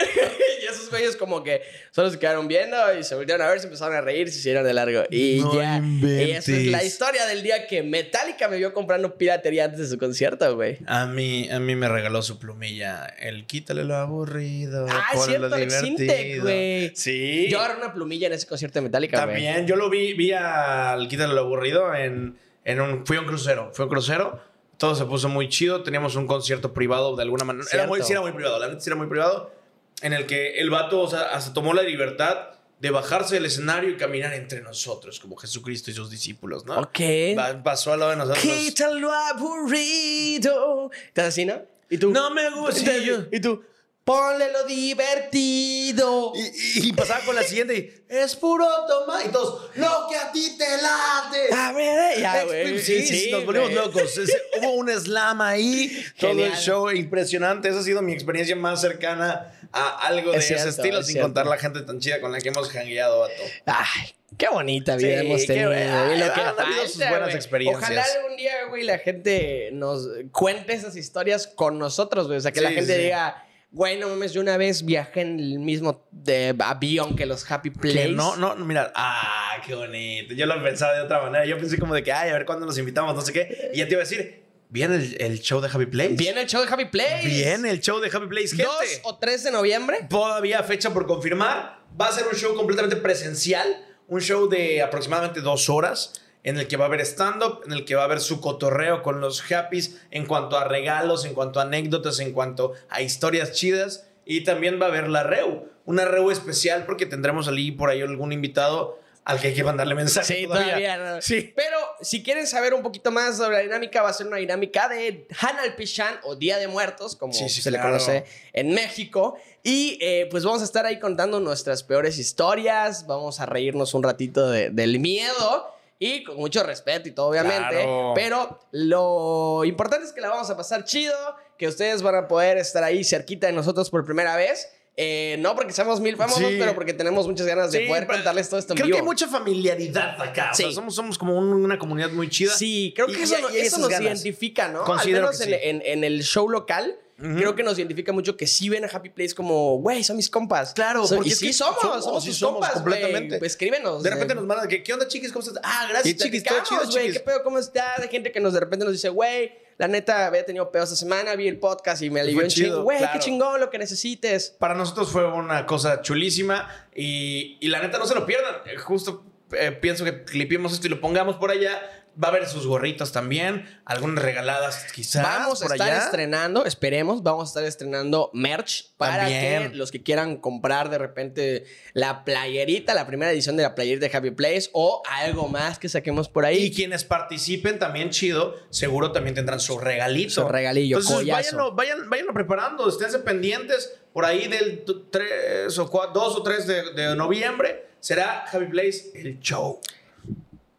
[LAUGHS] y esos güeyes como que solo se quedaron viendo y se voltearon a ver, se empezaron a reír, se hicieron de largo. Y No ya. Y esa es la inventes. historia del día que Metallica me vio comprando piratería antes de su concierto, güey. A mí, a mí me regaló su plumilla. El quítale lo aburrido. Ah, lo cierto, Intec, divertido. güey. Sí. Yo agarré una plumilla en ese concierto de Metallica, güey. También, yo lo vi, vi al Quítale lo aburrido en, en un. Fui a un crucero. Fue un crucero. Todo se puso muy chido. Teníamos un concierto privado de alguna manera. Era muy, sí, era muy privado. La neta sí era muy privado. En el que el vato, o sea, hasta tomó la libertad de bajarse del escenario y caminar entre nosotros, como Jesucristo y sus discípulos, ¿no? Ok. Va- pasó al lado de nosotros. Quítalo aburrido. ¿Estás así, no? ¿Y tú? No me gusta. ¿Y tú? Y yo- ¿Y tú? Ponle lo divertido. Y, y- y pasaba con la siguiente y, es puro toma. Y todos, lo que a ti te late. A ver, ya, güey. Sí, sí, nos volvimos güey. locos. Ese- hubo un slam ahí, todo el Genial. show impresionante. Esa ha sido mi experiencia más cercana a algo de Es cierto, ese estilo, es sin cierto. contar la gente tan chida con la que hemos jangueado, vato. Ay, qué bonita vida Sí, hemos qué tenido. y lo que han habido sus buenas experiencias. Ojalá algún día, güey, la gente nos cuente esas historias con nosotros, güey. O sea, que la gente sí. diga, güey, no mames, yo una vez viajé en el mismo de avión que los Happy Place. No, no, no, mira, ah, qué bonito. Yo lo pensaba de otra manera. Yo pensé como de que, ay, a ver cuándo nos invitamos, no sé qué. Y ya te iba a decir, ¿viene el, el show de Happy Place? Viene el show de Happy Place. Viene el show de Happy Place, gente. 2 o 3 de noviembre. Todavía fecha por confirmar. Va a ser un show completamente presencial. Un show de aproximadamente dos horas. En el que va a haber stand-up, en el que va a haber su cotorreo con los Happys en cuanto a regalos, en cuanto a anécdotas, en cuanto a historias chidas. Y también va a haber la REU. Una REU especial porque tendremos allí por ahí algún invitado al que hay que mandarle mensaje. Sí, todavía. no. Sí. Pero si quieren saber un poquito más sobre la dinámica, va a ser una dinámica de Hanal Pichan o Día de Muertos, como Sí, sí, se le conoce en México. Y eh, pues vamos a estar ahí contando nuestras peores historias. Vamos a reírnos un ratito de- del miedo. Y con mucho respeto y todo, obviamente. Claro. Pero lo importante es que la vamos a pasar chido. Que ustedes van a poder estar ahí cerquita de nosotros por primera vez. Eh, no porque seamos mil famosos, Sí. pero porque tenemos muchas ganas de Sí, poder contarles todo esto en Creo vivo. que hay mucha familiaridad acá. O sea, somos, somos como un- una comunidad muy chida. Sí, creo que y- eso, y eso nos ganas. identifica, ¿no? Considero Al menos en, sí. en- en el show local, creo que nos identifica mucho que sí ven a Happy Place como, güey, son mis compas. Claro, So- porque y es sí que somos, somos, somos, somos, compas, completamente. Pues escríbenos. De repente eh, nos mandan que, ¿qué onda, chiquis? ¿Cómo estás? Ah, y gracias, chiquis. Todo chido, güey, chiquis. ¿qué pedo? ¿Cómo estás? Hay gente que nos de repente nos dice, güey, la neta había tenido pedo esta semana, vi el podcast y me alivió un chingo. Güey, claro. qué chingón lo que necesites. Para nosotros fue una cosa chulísima y, y la neta no se lo pierdan. Eh, Justo eh, pienso que clipiemos esto y lo pongamos por allá. Va a haber sus gorritos también, algunas regaladas quizás. Vamos a por estar allá. estrenando, esperemos, vamos a estar estrenando merch para También. que los que quieran comprar de repente la playerita, la primera edición de la playerita de Happy Place o algo más que saquemos por ahí. Y quienes participen también chido, seguro también tendrán su regalito. Su regalillo, Entonces, collazo. váyanlo, vayan, váyanlo preparando, esténse pendientes. Por ahí del 3 o 2 o 3 de, de noviembre será Happy Place el show.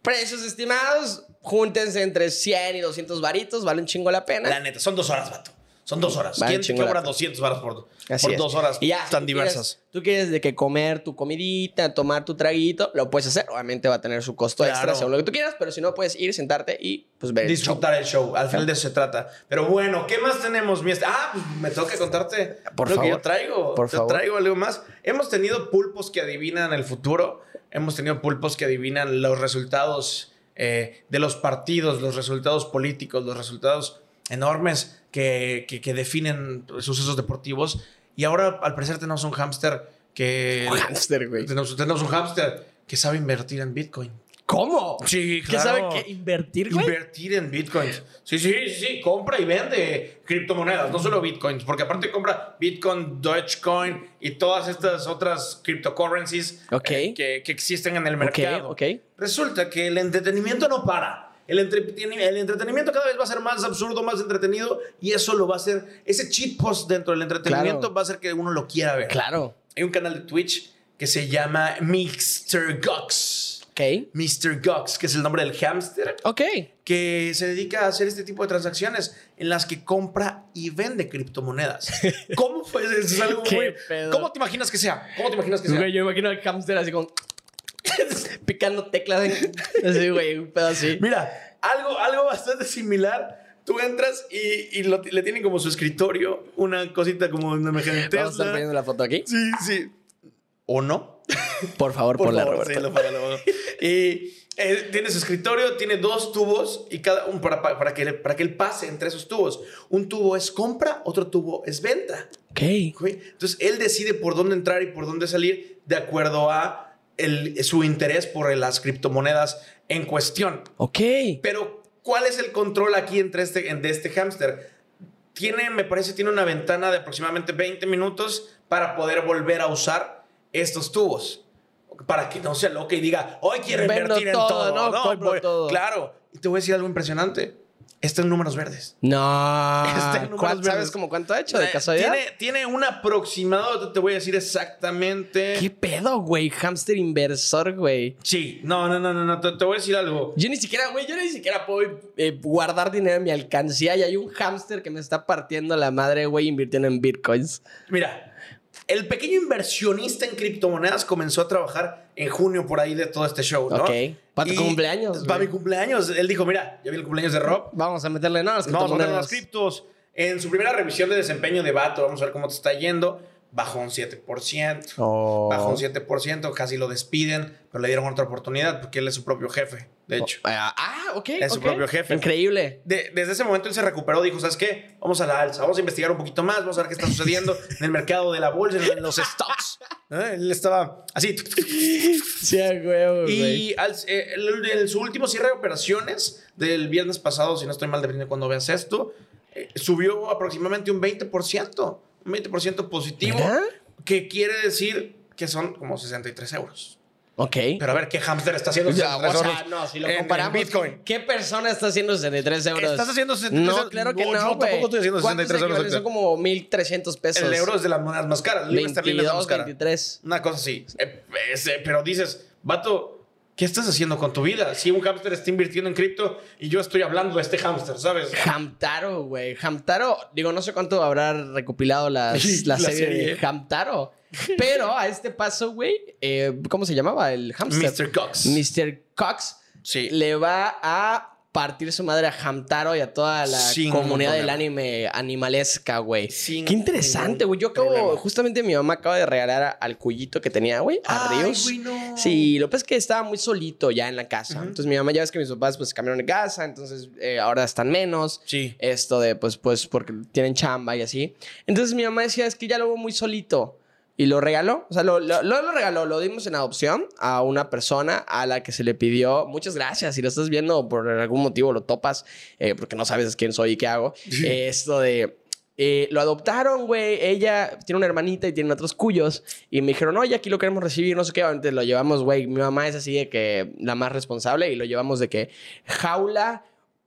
Precios estimados, júntense entre 100 y 200 varitos, vale un chingo la pena. La neta, son dos horas, vato. Son dos horas. Vale, ¿Quién cobra pena. 200 varas por, Así por dos horas Y ya, tan tú diversas? quieres- tú quieres de que comer tu comidita, tomar tu traguito, lo puedes hacer. Obviamente va a tener su costo extra según lo que tú quieras, pero si no, puedes ir, sentarte y pues ver el show. disfrutar el show. Al final de eso se trata. Pero bueno, ¿qué más tenemos? Ah, pues me toca contarte Por lo que favor. yo traigo. Por Te favor. traigo algo más. Hemos tenido pulpos que adivinan el futuro. Hemos tenido pulpos que adivinan los resultados eh, de los partidos, los resultados políticos, los resultados enormes que, que- que definen sucesos deportivos. Y ahora, al parecer, tenemos un hámster que... Un hámster, güey. Tenemos, tenemos un hámster que sabe invertir en Bitcoin. ¿Cómo? Sí, ¿Que sabe que invertir, güey? Invertir en bitcoins. Sí, sí, sí. Compra y vende criptomonedas, no solo bitcoins, porque aparte compra Bitcoin, Dogecoin y todas estas otras cryptocurrencies eh, que, que existen en el mercado. Resulta que el entretenimiento no para. El, entreteni- el entretenimiento cada vez va a ser más absurdo, más entretenido y eso lo va a hacer, ese cheat post dentro del entretenimiento Claro. va a hacer que uno lo quiera ver. Claro. Hay un canal de Twitch que se llama Mr. Gox. Ok. Mr. Gox, que es el nombre del hámster Ok. que se dedica a hacer este tipo de transacciones en las que compra y vende criptomonedas. [LAUGHS] ¿Cómo fue? Eso es algo muy... ¿Cómo te imaginas que sea? ¿Cómo te imaginas que sea? Yo imagino al hámster así como [LAUGHS] picando teclas. en- Así, güey, un pedo así. Mira, algo, algo bastante similar. Tú entras y, y lo- le tienen como su escritorio una cosita como una de Vamos a estar poniendo la foto aquí. Sí, sí. ¿O no? Por favor, Por ponla, favor, sí, lo. Y eh, tiene su escritorio, tiene dos tubos y cada un para, para, que, para que él pase entre esos tubos. Un tubo es compra, otro tubo es venta. Ok. Entonces él decide por dónde entrar y por dónde salir de acuerdo a el- su interés por las criptomonedas en cuestión. Ok. Pero, ¿cuál es el control aquí entre este, de este hámster? Tiene, me parece, tiene una ventana de aproximadamente 20 minutos para poder volver a usar estos tubos. Para que no se loque y diga, hoy quiero Vendo invertir en todo. ¿no? Compro voy- todo. Claro. Y te voy a decir algo impresionante. Está en números verdes. No. [LAUGHS] Está en números ¿Cuál- verdes. ¿Sabes como cuánto ha hecho de Eh, casualidad? Tiene, tiene un aproximado, te voy a decir exactamente. ¿Qué pedo, güey? Hamster inversor, güey. Sí, no, no, no, no, no, te, te voy a decir algo. Yo ni siquiera, güey, yo ni siquiera puedo eh, guardar dinero en mi alcancía y hay un hámster que me está partiendo la madre, güey, invirtiendo en bitcoins. Mira, el pequeño inversionista en criptomonedas comenzó a trabajar en junio por ahí de todo este show, ¿no? Ok. Pa' tu Y- cumpleaños, Para mi cumpleaños. Él dijo, mira, ya vi el cumpleaños de Rob. Vamos a meterle nada. Vamos a poner las criptos. En su primera revisión de desempeño de Vato, vamos a ver cómo te está yendo. Bajó un 7%. Oh. Bajó un 7%, casi lo despiden, pero le dieron otra oportunidad porque él es su propio jefe, de hecho. Ah, ah, ok. Es su propio jefe. Increíble. De- desde ese momento él se recuperó, dijo, ¿sabes qué? Vamos a la alza, vamos a investigar un poquito más, vamos a ver qué está sucediendo [LAUGHS] en el mercado de la bolsa, en los stocks. ¿Eh? Él estaba así. Sí, güey, Y al- eh, el- en su último cierre de operaciones del viernes pasado, si no estoy mal, depende de cuando veas esto, eh, subió aproximadamente un 20%, un 20% positivo, Mira. que quiere decir que son como 63 euros. Ok. Pero a ver, ¿qué hamster está haciendo Ya, 63 o sea, euros no, si lo en- en comparamos. Bitcoin? ¿Qué persona está haciendo 63 euros? ¿Estás haciendo 63 No, claro que No, no. yo tampoco estoy haciendo 63 euros. Son como 1300 pesos. El euro es de las monedas más caras. Es la más 22, cara. 23. Una cosa así. Eh, es, eh, pero dices, vato, ¿qué estás haciendo con tu vida? Si un hámster está invirtiendo en cripto y yo estoy hablando de este hámster, ¿sabes? Hamtaro, güey. Hamtaro, digo, no sé cuánto habrá recopilado las- la, la serie, serie. de Hamtaro. Pero a este paso, güey, eh, ¿cómo se llamaba el hamster? Mr. Cox. Mr. Cox Sí. le va a partir su madre a Hamtaro y a toda la Sin comunidad del anime animalesca, güey. Qué interesante, güey. Yo acabo, problema. justamente mi mamá acaba de regalar a- al cuyito que tenía, güey, a Ay, Ríos. güey, no. Sí, lo que pasa es que estaba muy solito ya en la casa. Entonces mi mamá ya ves que mis papás pues cambiaron de casa, entonces eh, ahora están menos. Sí. Esto de pues pues porque tienen chamba y así. Entonces mi mamá decía, es que ya lo veo muy solito. Y lo regaló. O sea, lo, lo, lo- regaló, lo dimos en adopción a una persona a la que se le pidió. Muchas gracias. Si lo estás viendo por algún motivo, lo topas, eh, porque no sabes quién soy y qué hago. Eh, esto de. eh, lo adoptaron, güey. Ella tiene una hermanita y tiene otros cuyos. Y me dijeron, oye, aquí lo queremos recibir, no sé qué. Entonces lo llevamos, güey. Mi mamá es así de que la más responsable y lo llevamos de que jaula,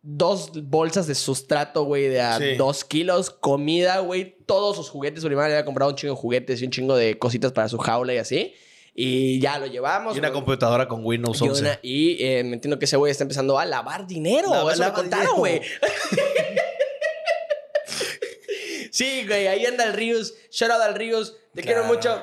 dos bolsas de sustrato, güey, de a Sí. dos kilos, comida, güey, todos sus juguetes. Su hermana le había comprado un chingo de juguetes y un chingo de cositas para su jaula y así. Y ya lo llevamos. Y una güey. computadora con Windows Y, 11. una- y, eh, me entiendo que ese güey está empezando a lavar dinero. Lava- Eso me lava contaron, dinero. güey. [LAUGHS] sí, güey, ahí anda el Rius. Shout out al Rius. Te quiero mucho.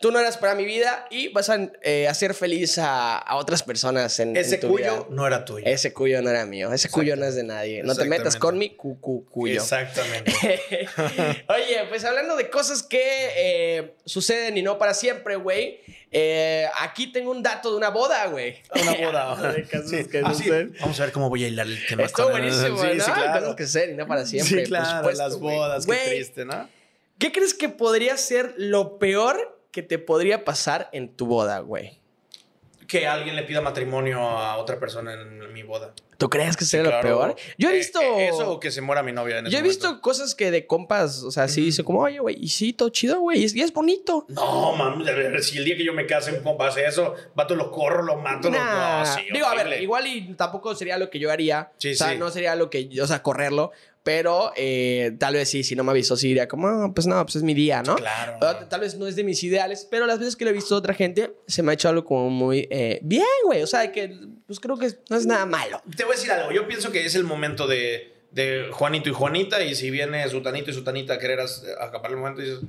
Tú no eras para mi vida y vas a eh, hacer feliz a, a otras personas en, en Ese tu cuyo vida. no era tuyo. Ese cuyo no era mío. Ese cuyo no es de nadie. No te metas con mi cu, cu- cuyo. Exactamente. [LAUGHS] Oye, pues hablando de cosas que eh, suceden y no para siempre, güey. eh, aquí tengo un dato de una boda, güey. Una boda. [LAUGHS] De casos Sí. que Ah, sí. Vamos a ver cómo voy a hilar el tema. Estuvo buenísimo, Sí, ¿no? sí, claro. Cosas que suceden y no para siempre. Sí, por claro. supuesto, las bodas, Güey, qué triste, ¿no? ¿Qué crees que podría ser lo peor que te podría pasar en tu boda, güey? Que alguien le pida matrimonio a otra persona en mi boda. ¿Tú crees que sería Claro. lo peor? Yo he Eh, visto... eh, Eso o que se muera mi novia en ese Yo he momento. visto cosas que de compas, o sea, sí dice como, oye, güey, y sí, todo chido, güey, y es, y es bonito. No, mami, si el día que yo me case un compa hace eso, vato lo corro, lo mato, lo... Nah. No, sí, Digo, a ver, horrible. igual y tampoco sería lo que yo haría. Sí, o sea, sí. no sería lo que o sea, correrlo. Pero eh, tal vez sí, si no me avisó, sí diría como, ah, pues no, pues es mi día, ¿no? Claro. Tal vez no es de mis ideales, pero las veces que lo he visto de otra gente, se me ha hecho algo como muy eh, bien, güey. O sea, que pues creo que no es nada malo. Te voy a decir algo. Yo pienso que es el momento de, de Juanito y Juanita. Y si viene Sutanito y Sutanita a querer acaparar el momento, dices,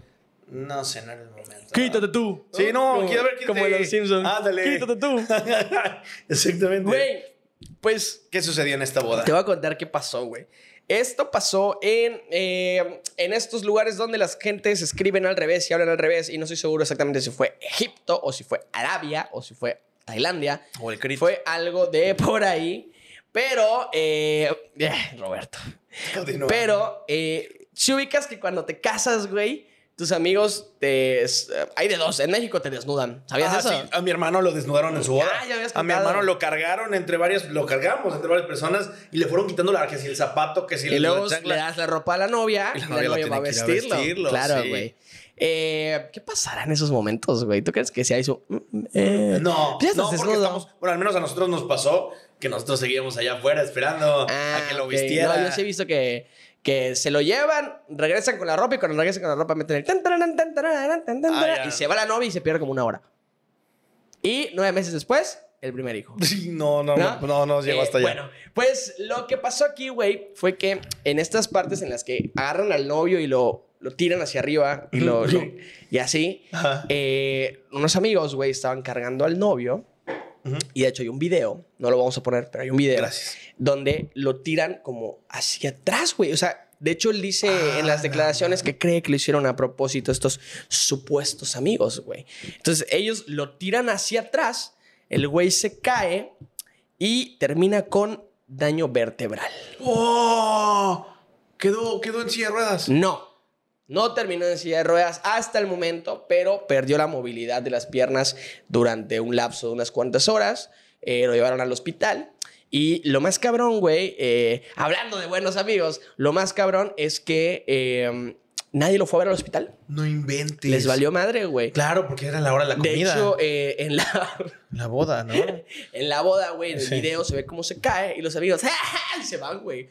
no sé, no es el momento. tú. Sí, no, como, quiero ver quién Como los Simpsons. Ándale. Quítate tú. [LAUGHS] Exactamente. Güey, pues ¿Qué sucedió en esta boda? Te voy a contar qué pasó, güey. Esto pasó en, eh, en estos lugares donde las gentes escriben al revés y hablan al revés. Y no estoy seguro exactamente si fue Egipto o si fue Arabia o si fue Tailandia. O el crit. Fue algo de por ahí. Pero, eh, eh, Roberto. Continúa. Pero, eh, si ubicas que cuando te casas, güey, tus amigos te... hay de dos. En México te desnudan. ¿Sabías Ah, eso? sí, a mi hermano lo desnudaron en su boda. Ah, ya habías a mi hermano lo cargaron entre varias, lo cargamos entre varias personas y le fueron quitando la que si el zapato, que si Y luego le das la ropa a la novia Y la la novia va a vestirlo. vestirlo, claro, sí. güey. Eh, ¿Qué pasará en esos momentos, güey? ¿Tú crees que si hay su... mm, eh, No, pues no, estás porque desnudo. estamos, bueno, al menos a nosotros nos pasó que nosotros seguíamos allá afuera esperando Ah, a que lo vistiera. No, yo sí he visto que, que se lo llevan, regresan con la ropa y cuando regresan con la ropa meten el... tan, tan, tan, Ah, y se va la novia y se pierde como una hora. Y nueve meses después, el primer hijo. [LAUGHS] Sí, no, no, no, ¿No? no, llegó Eh, hasta allá. Bueno, pues lo que pasó aquí, güey, fue que en estas partes en las que agarran al novio y lo, lo tiran hacia arriba y, lo, lo- [LAUGHS] y así, eh, unos amigos, güey, estaban cargando al novio. Y de hecho hay un video, no lo vamos a poner, pero hay un video Gracias. donde lo tiran como hacia atrás, güey. O sea, de hecho él dice en las Ah, declaraciones que cree que lo hicieron a propósito estos supuestos amigos, güey. Entonces ellos lo tiran hacia atrás, el güey se cae y termina con daño vertebral. ¡Oh! Quedó, quedó en silla de ruedas. No, no terminó en silla de ruedas hasta el momento, pero perdió la movilidad de las piernas durante un lapso de unas cuantas horas. Eh, lo llevaron al hospital. Y lo más cabrón, güey, eh, hablando de buenos amigos, lo más cabrón es que eh, nadie lo fue a ver al hospital. No inventes. Les valió madre, güey. Claro, porque era la hora de la De comida. hecho, eh, en, la, la boda, ¿no? [LAUGHS] en la boda, güey, en el Sí. video se ve cómo se cae y los amigos [LAUGHS] y se van, güey.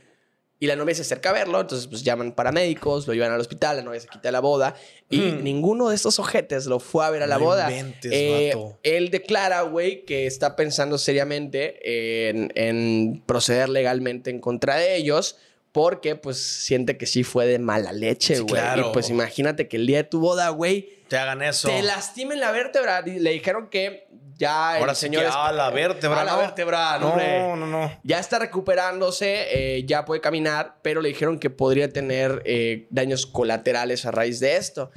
Y la novia se acerca a verlo, entonces pues llaman paramédicos, lo llevan al hospital, la novia se quita la boda y Hmm. ninguno de estos ojetes lo fue a ver a la No boda. inventes, Eh, él declara, güey, que está pensando seriamente en, en proceder legalmente en contra de ellos porque pues siente que sí fue de mala leche, Sí, güey. claro. Y pues imagínate que el día de tu boda, güey, Te hagan eso. te lastimen la vértebra. Le dijeron que ya el Ahora sí señor... que es- a la vértebra, A la ¿no? vértebra, no, hombre. No, no, no. Ya está recuperándose, eh, ya puede caminar, pero le dijeron que podría tener eh, daños colaterales a raíz de esto.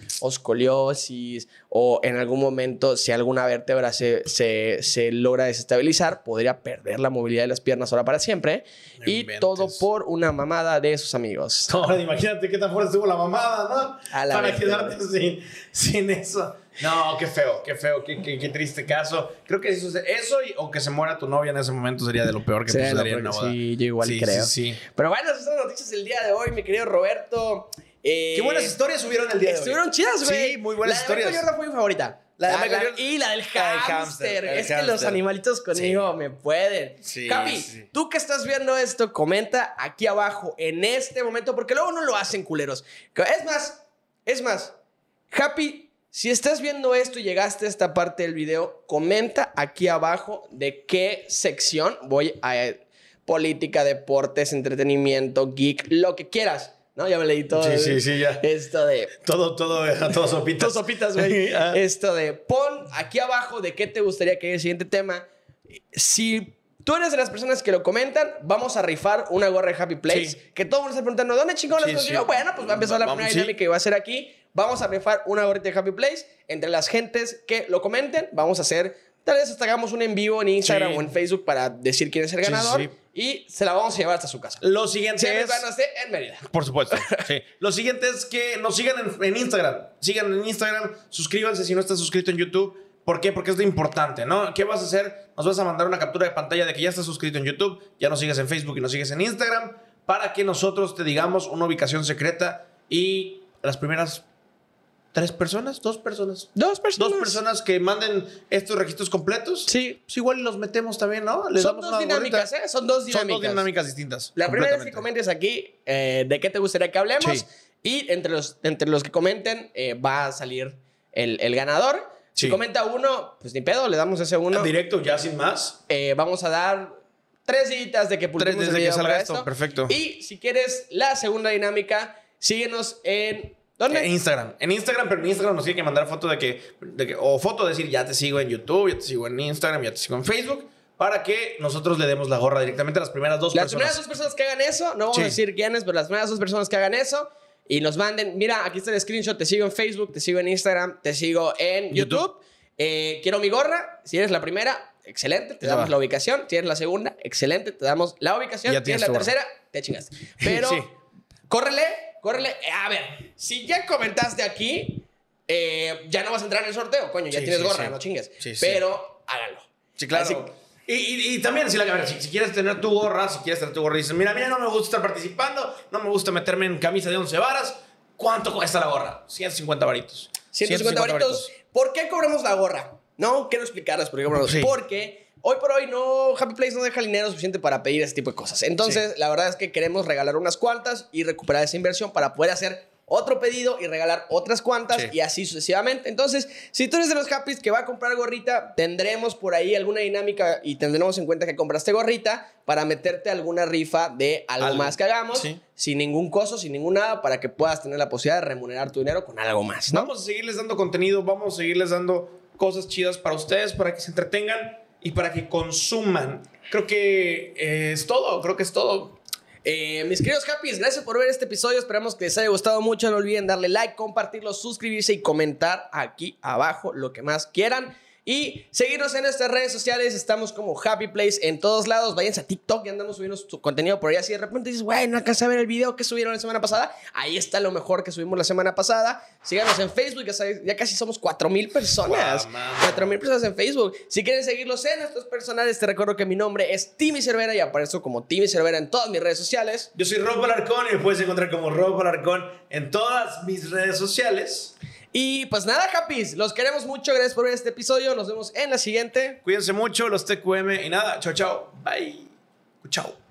Escoliosis o en algún momento, si alguna vértebra se, se, se logra desestabilizar, podría perder la movilidad de las piernas ahora para siempre. Y inventes. todo por una mamada de sus amigos. [LAUGHS] Ahora imagínate qué tan fuerte estuvo la mamada, ¿no? A la Para vértebra. quedarte sin, sin eso. No, qué feo, qué feo, qué, qué, qué triste caso. Creo que eso, eso y- o que se muera tu novia en ese momento sería de lo peor que Sí, sucedería lo en una boda. sí, yo igual Sí, creo. Sí, sí. Pero bueno, esas son las noticias del día de hoy, mi querido Roberto. Eh, Qué buenas historias subieron el día de hoy. Estuvieron chidas, güey. Sí, muy buenas la historias. De Michael Jordan fue mi favorita. La de Michael Jordan- Y la del La hámster. Es que los animalitos conmigo me pueden. Sí, Capi, sí. tú que estás viendo esto, comenta aquí abajo en este momento, porque luego no lo hacen culeros. Es más, es más, Happy, si estás viendo esto y llegaste a esta parte del video, comenta aquí abajo de qué sección voy a... Política, deportes, entretenimiento, geek, lo que quieras. ¿No? Ya me leí todo. Sí, sí, sí, ya. Esto de... Todo, todo, [LAUGHS] todo sopitas. Tus sopitas, güey. [LAUGHS] Ah. Esto de pon aquí abajo de qué te gustaría que haya el siguiente tema. Si tú eres de las personas que lo comentan, vamos a rifar una gorra de Happy Place. Sí. Que todo el mundo está preguntando, ¿dónde chingón las Sí. Bueno, pues va a empezar la primera dinámica que va a ser aquí. Vamos a rifar una gorrita de Happy Place. Entre las gentes que lo comenten, vamos a hacer, tal vez hasta hagamos un en vivo en Instagram Sí. o en Facebook para decir quién es el Sí, sí, ganador. sí. Y se la vamos a llevar hasta su casa. Lo siguiente Siempre es... van a ser en Mérida. Por supuesto. [LAUGHS] Sí. Lo siguiente es que nos sigan en, en Instagram. Sigan en Instagram. Suscríbanse si no estás suscrito en YouTube. ¿Por qué? Porque es lo importante, ¿no? ¿Qué vas a hacer? Nos vas a mandar una captura de pantalla de que ya estás suscrito en YouTube, ya nos sigues en Facebook y nos sigues en Instagram, para que nosotros te digamos una ubicación secreta y las primeras tres personas, dos personas. Dos personas. Dos personas que manden estos registros completos. Sí. Pues igual los metemos también, ¿no? Les Son damos dos dinámicas. ¿eh? Son dos dinámicas. Son dos dinámicas distintas. La primera es que comentes aquí eh, de qué te gustaría que hablemos. Sí. Y entre los, entre los que comenten eh, va a salir el, el ganador. Si comenta uno, pues ni pedo, le damos ese uno. Directo, ya sin más. Eh, vamos a dar tres citas de que publiquemos desde el que salga para esto, perfecto. Y si quieres la segunda dinámica, síguenos en... ¿Dónde? En Instagram. En Instagram, pero en Instagram nos tiene que mandar foto de que, de que- O foto decir, ya te sigo en YouTube, ya te sigo en Instagram, ya te sigo en Facebook. Para que nosotros le demos la gorra directamente a las primeras dos Las personas. primeras dos personas que hagan eso, no vamos Sí. a decir quiénes, pero las primeras dos personas que hagan eso y nos manden, mira, aquí está el screenshot, te sigo en Facebook, te sigo en Instagram, te sigo en YouTube. YouTube. Eh, quiero mi gorra, si eres la primera, excelente, te Ya damos va. la ubicación, si eres la segunda, excelente, te damos la ubicación, Ya si eres la gorra. tercera, te chingaste. [LAUGHS] Pero, Sí. córrele, córrele, Eh, a ver, si ya comentaste aquí, eh, ya no vas a entrar en el sorteo, coño, ya Sí, tienes sí, gorra, sí. no chingues. Pero, hágalo. Sí, claro. Así- y, y- y también, si, la, si, si quieres tener tu gorra, si quieres tener tu gorra y dices, mira, mira, no me gusta estar participando, no me gusta meterme en camisa de 11 varas, ¿cuánto cuesta la gorra? 150 varitos. 150 varitos. ¿Por qué cobramos la gorra? No, quiero explicarles por qué cobramos. Porque hoy por hoy no, Happy Place no deja dinero suficiente para pedir ese tipo de cosas. Entonces, la verdad es que queremos regalar unas cuantas y recuperar esa inversión para poder hacer otro pedido y regalar otras cuantas Sí. y así sucesivamente. Entonces, si tú eres de los Happys que va a comprar gorrita, tendremos por ahí alguna dinámica y tendremos en cuenta que compraste gorrita para meterte alguna rifa de algo, Algo. más que hagamos, Sí. sin ningún costo, sin ningún nada, para que puedas tener la posibilidad de remunerar tu dinero con algo más, ¿no? Vamos a seguirles dando contenido, vamos a seguirles dando cosas chidas para ustedes, para que se entretengan y para que consuman. Creo que eh, es todo, creo que es todo. Eh, mis queridos Happys, gracias por ver este episodio. Esperamos que les haya gustado mucho. No olviden darle like, compartirlo, suscribirse y comentar aquí abajo lo que más quieran. Y seguirnos en nuestras redes sociales. Estamos como Happy Place en todos lados. Váyanse a TikTok y andamos subiendo su contenido por ahí. Si de repente dices, güey, no alcancé a ver el video que subieron la semana pasada. Ahí está lo mejor que subimos la semana pasada. Síganos en Facebook. Ya, casi somos 4 mil personas. Guau, mano. 4 mil personas en Facebook. Si quieren seguirlos en nuestros personales, te recuerdo que mi nombre es Timmy Cervera y aparezco como Timmy Cervera en todas mis redes sociales. Yo soy Rob Alarcón y me puedes encontrar como Rob Alarcón en todas mis redes sociales. Y pues nada, Happys, los queremos mucho. Gracias por ver este episodio. Nos vemos en la siguiente. Cuídense mucho, los TQM y nada, chao, chao. Bye. Chao.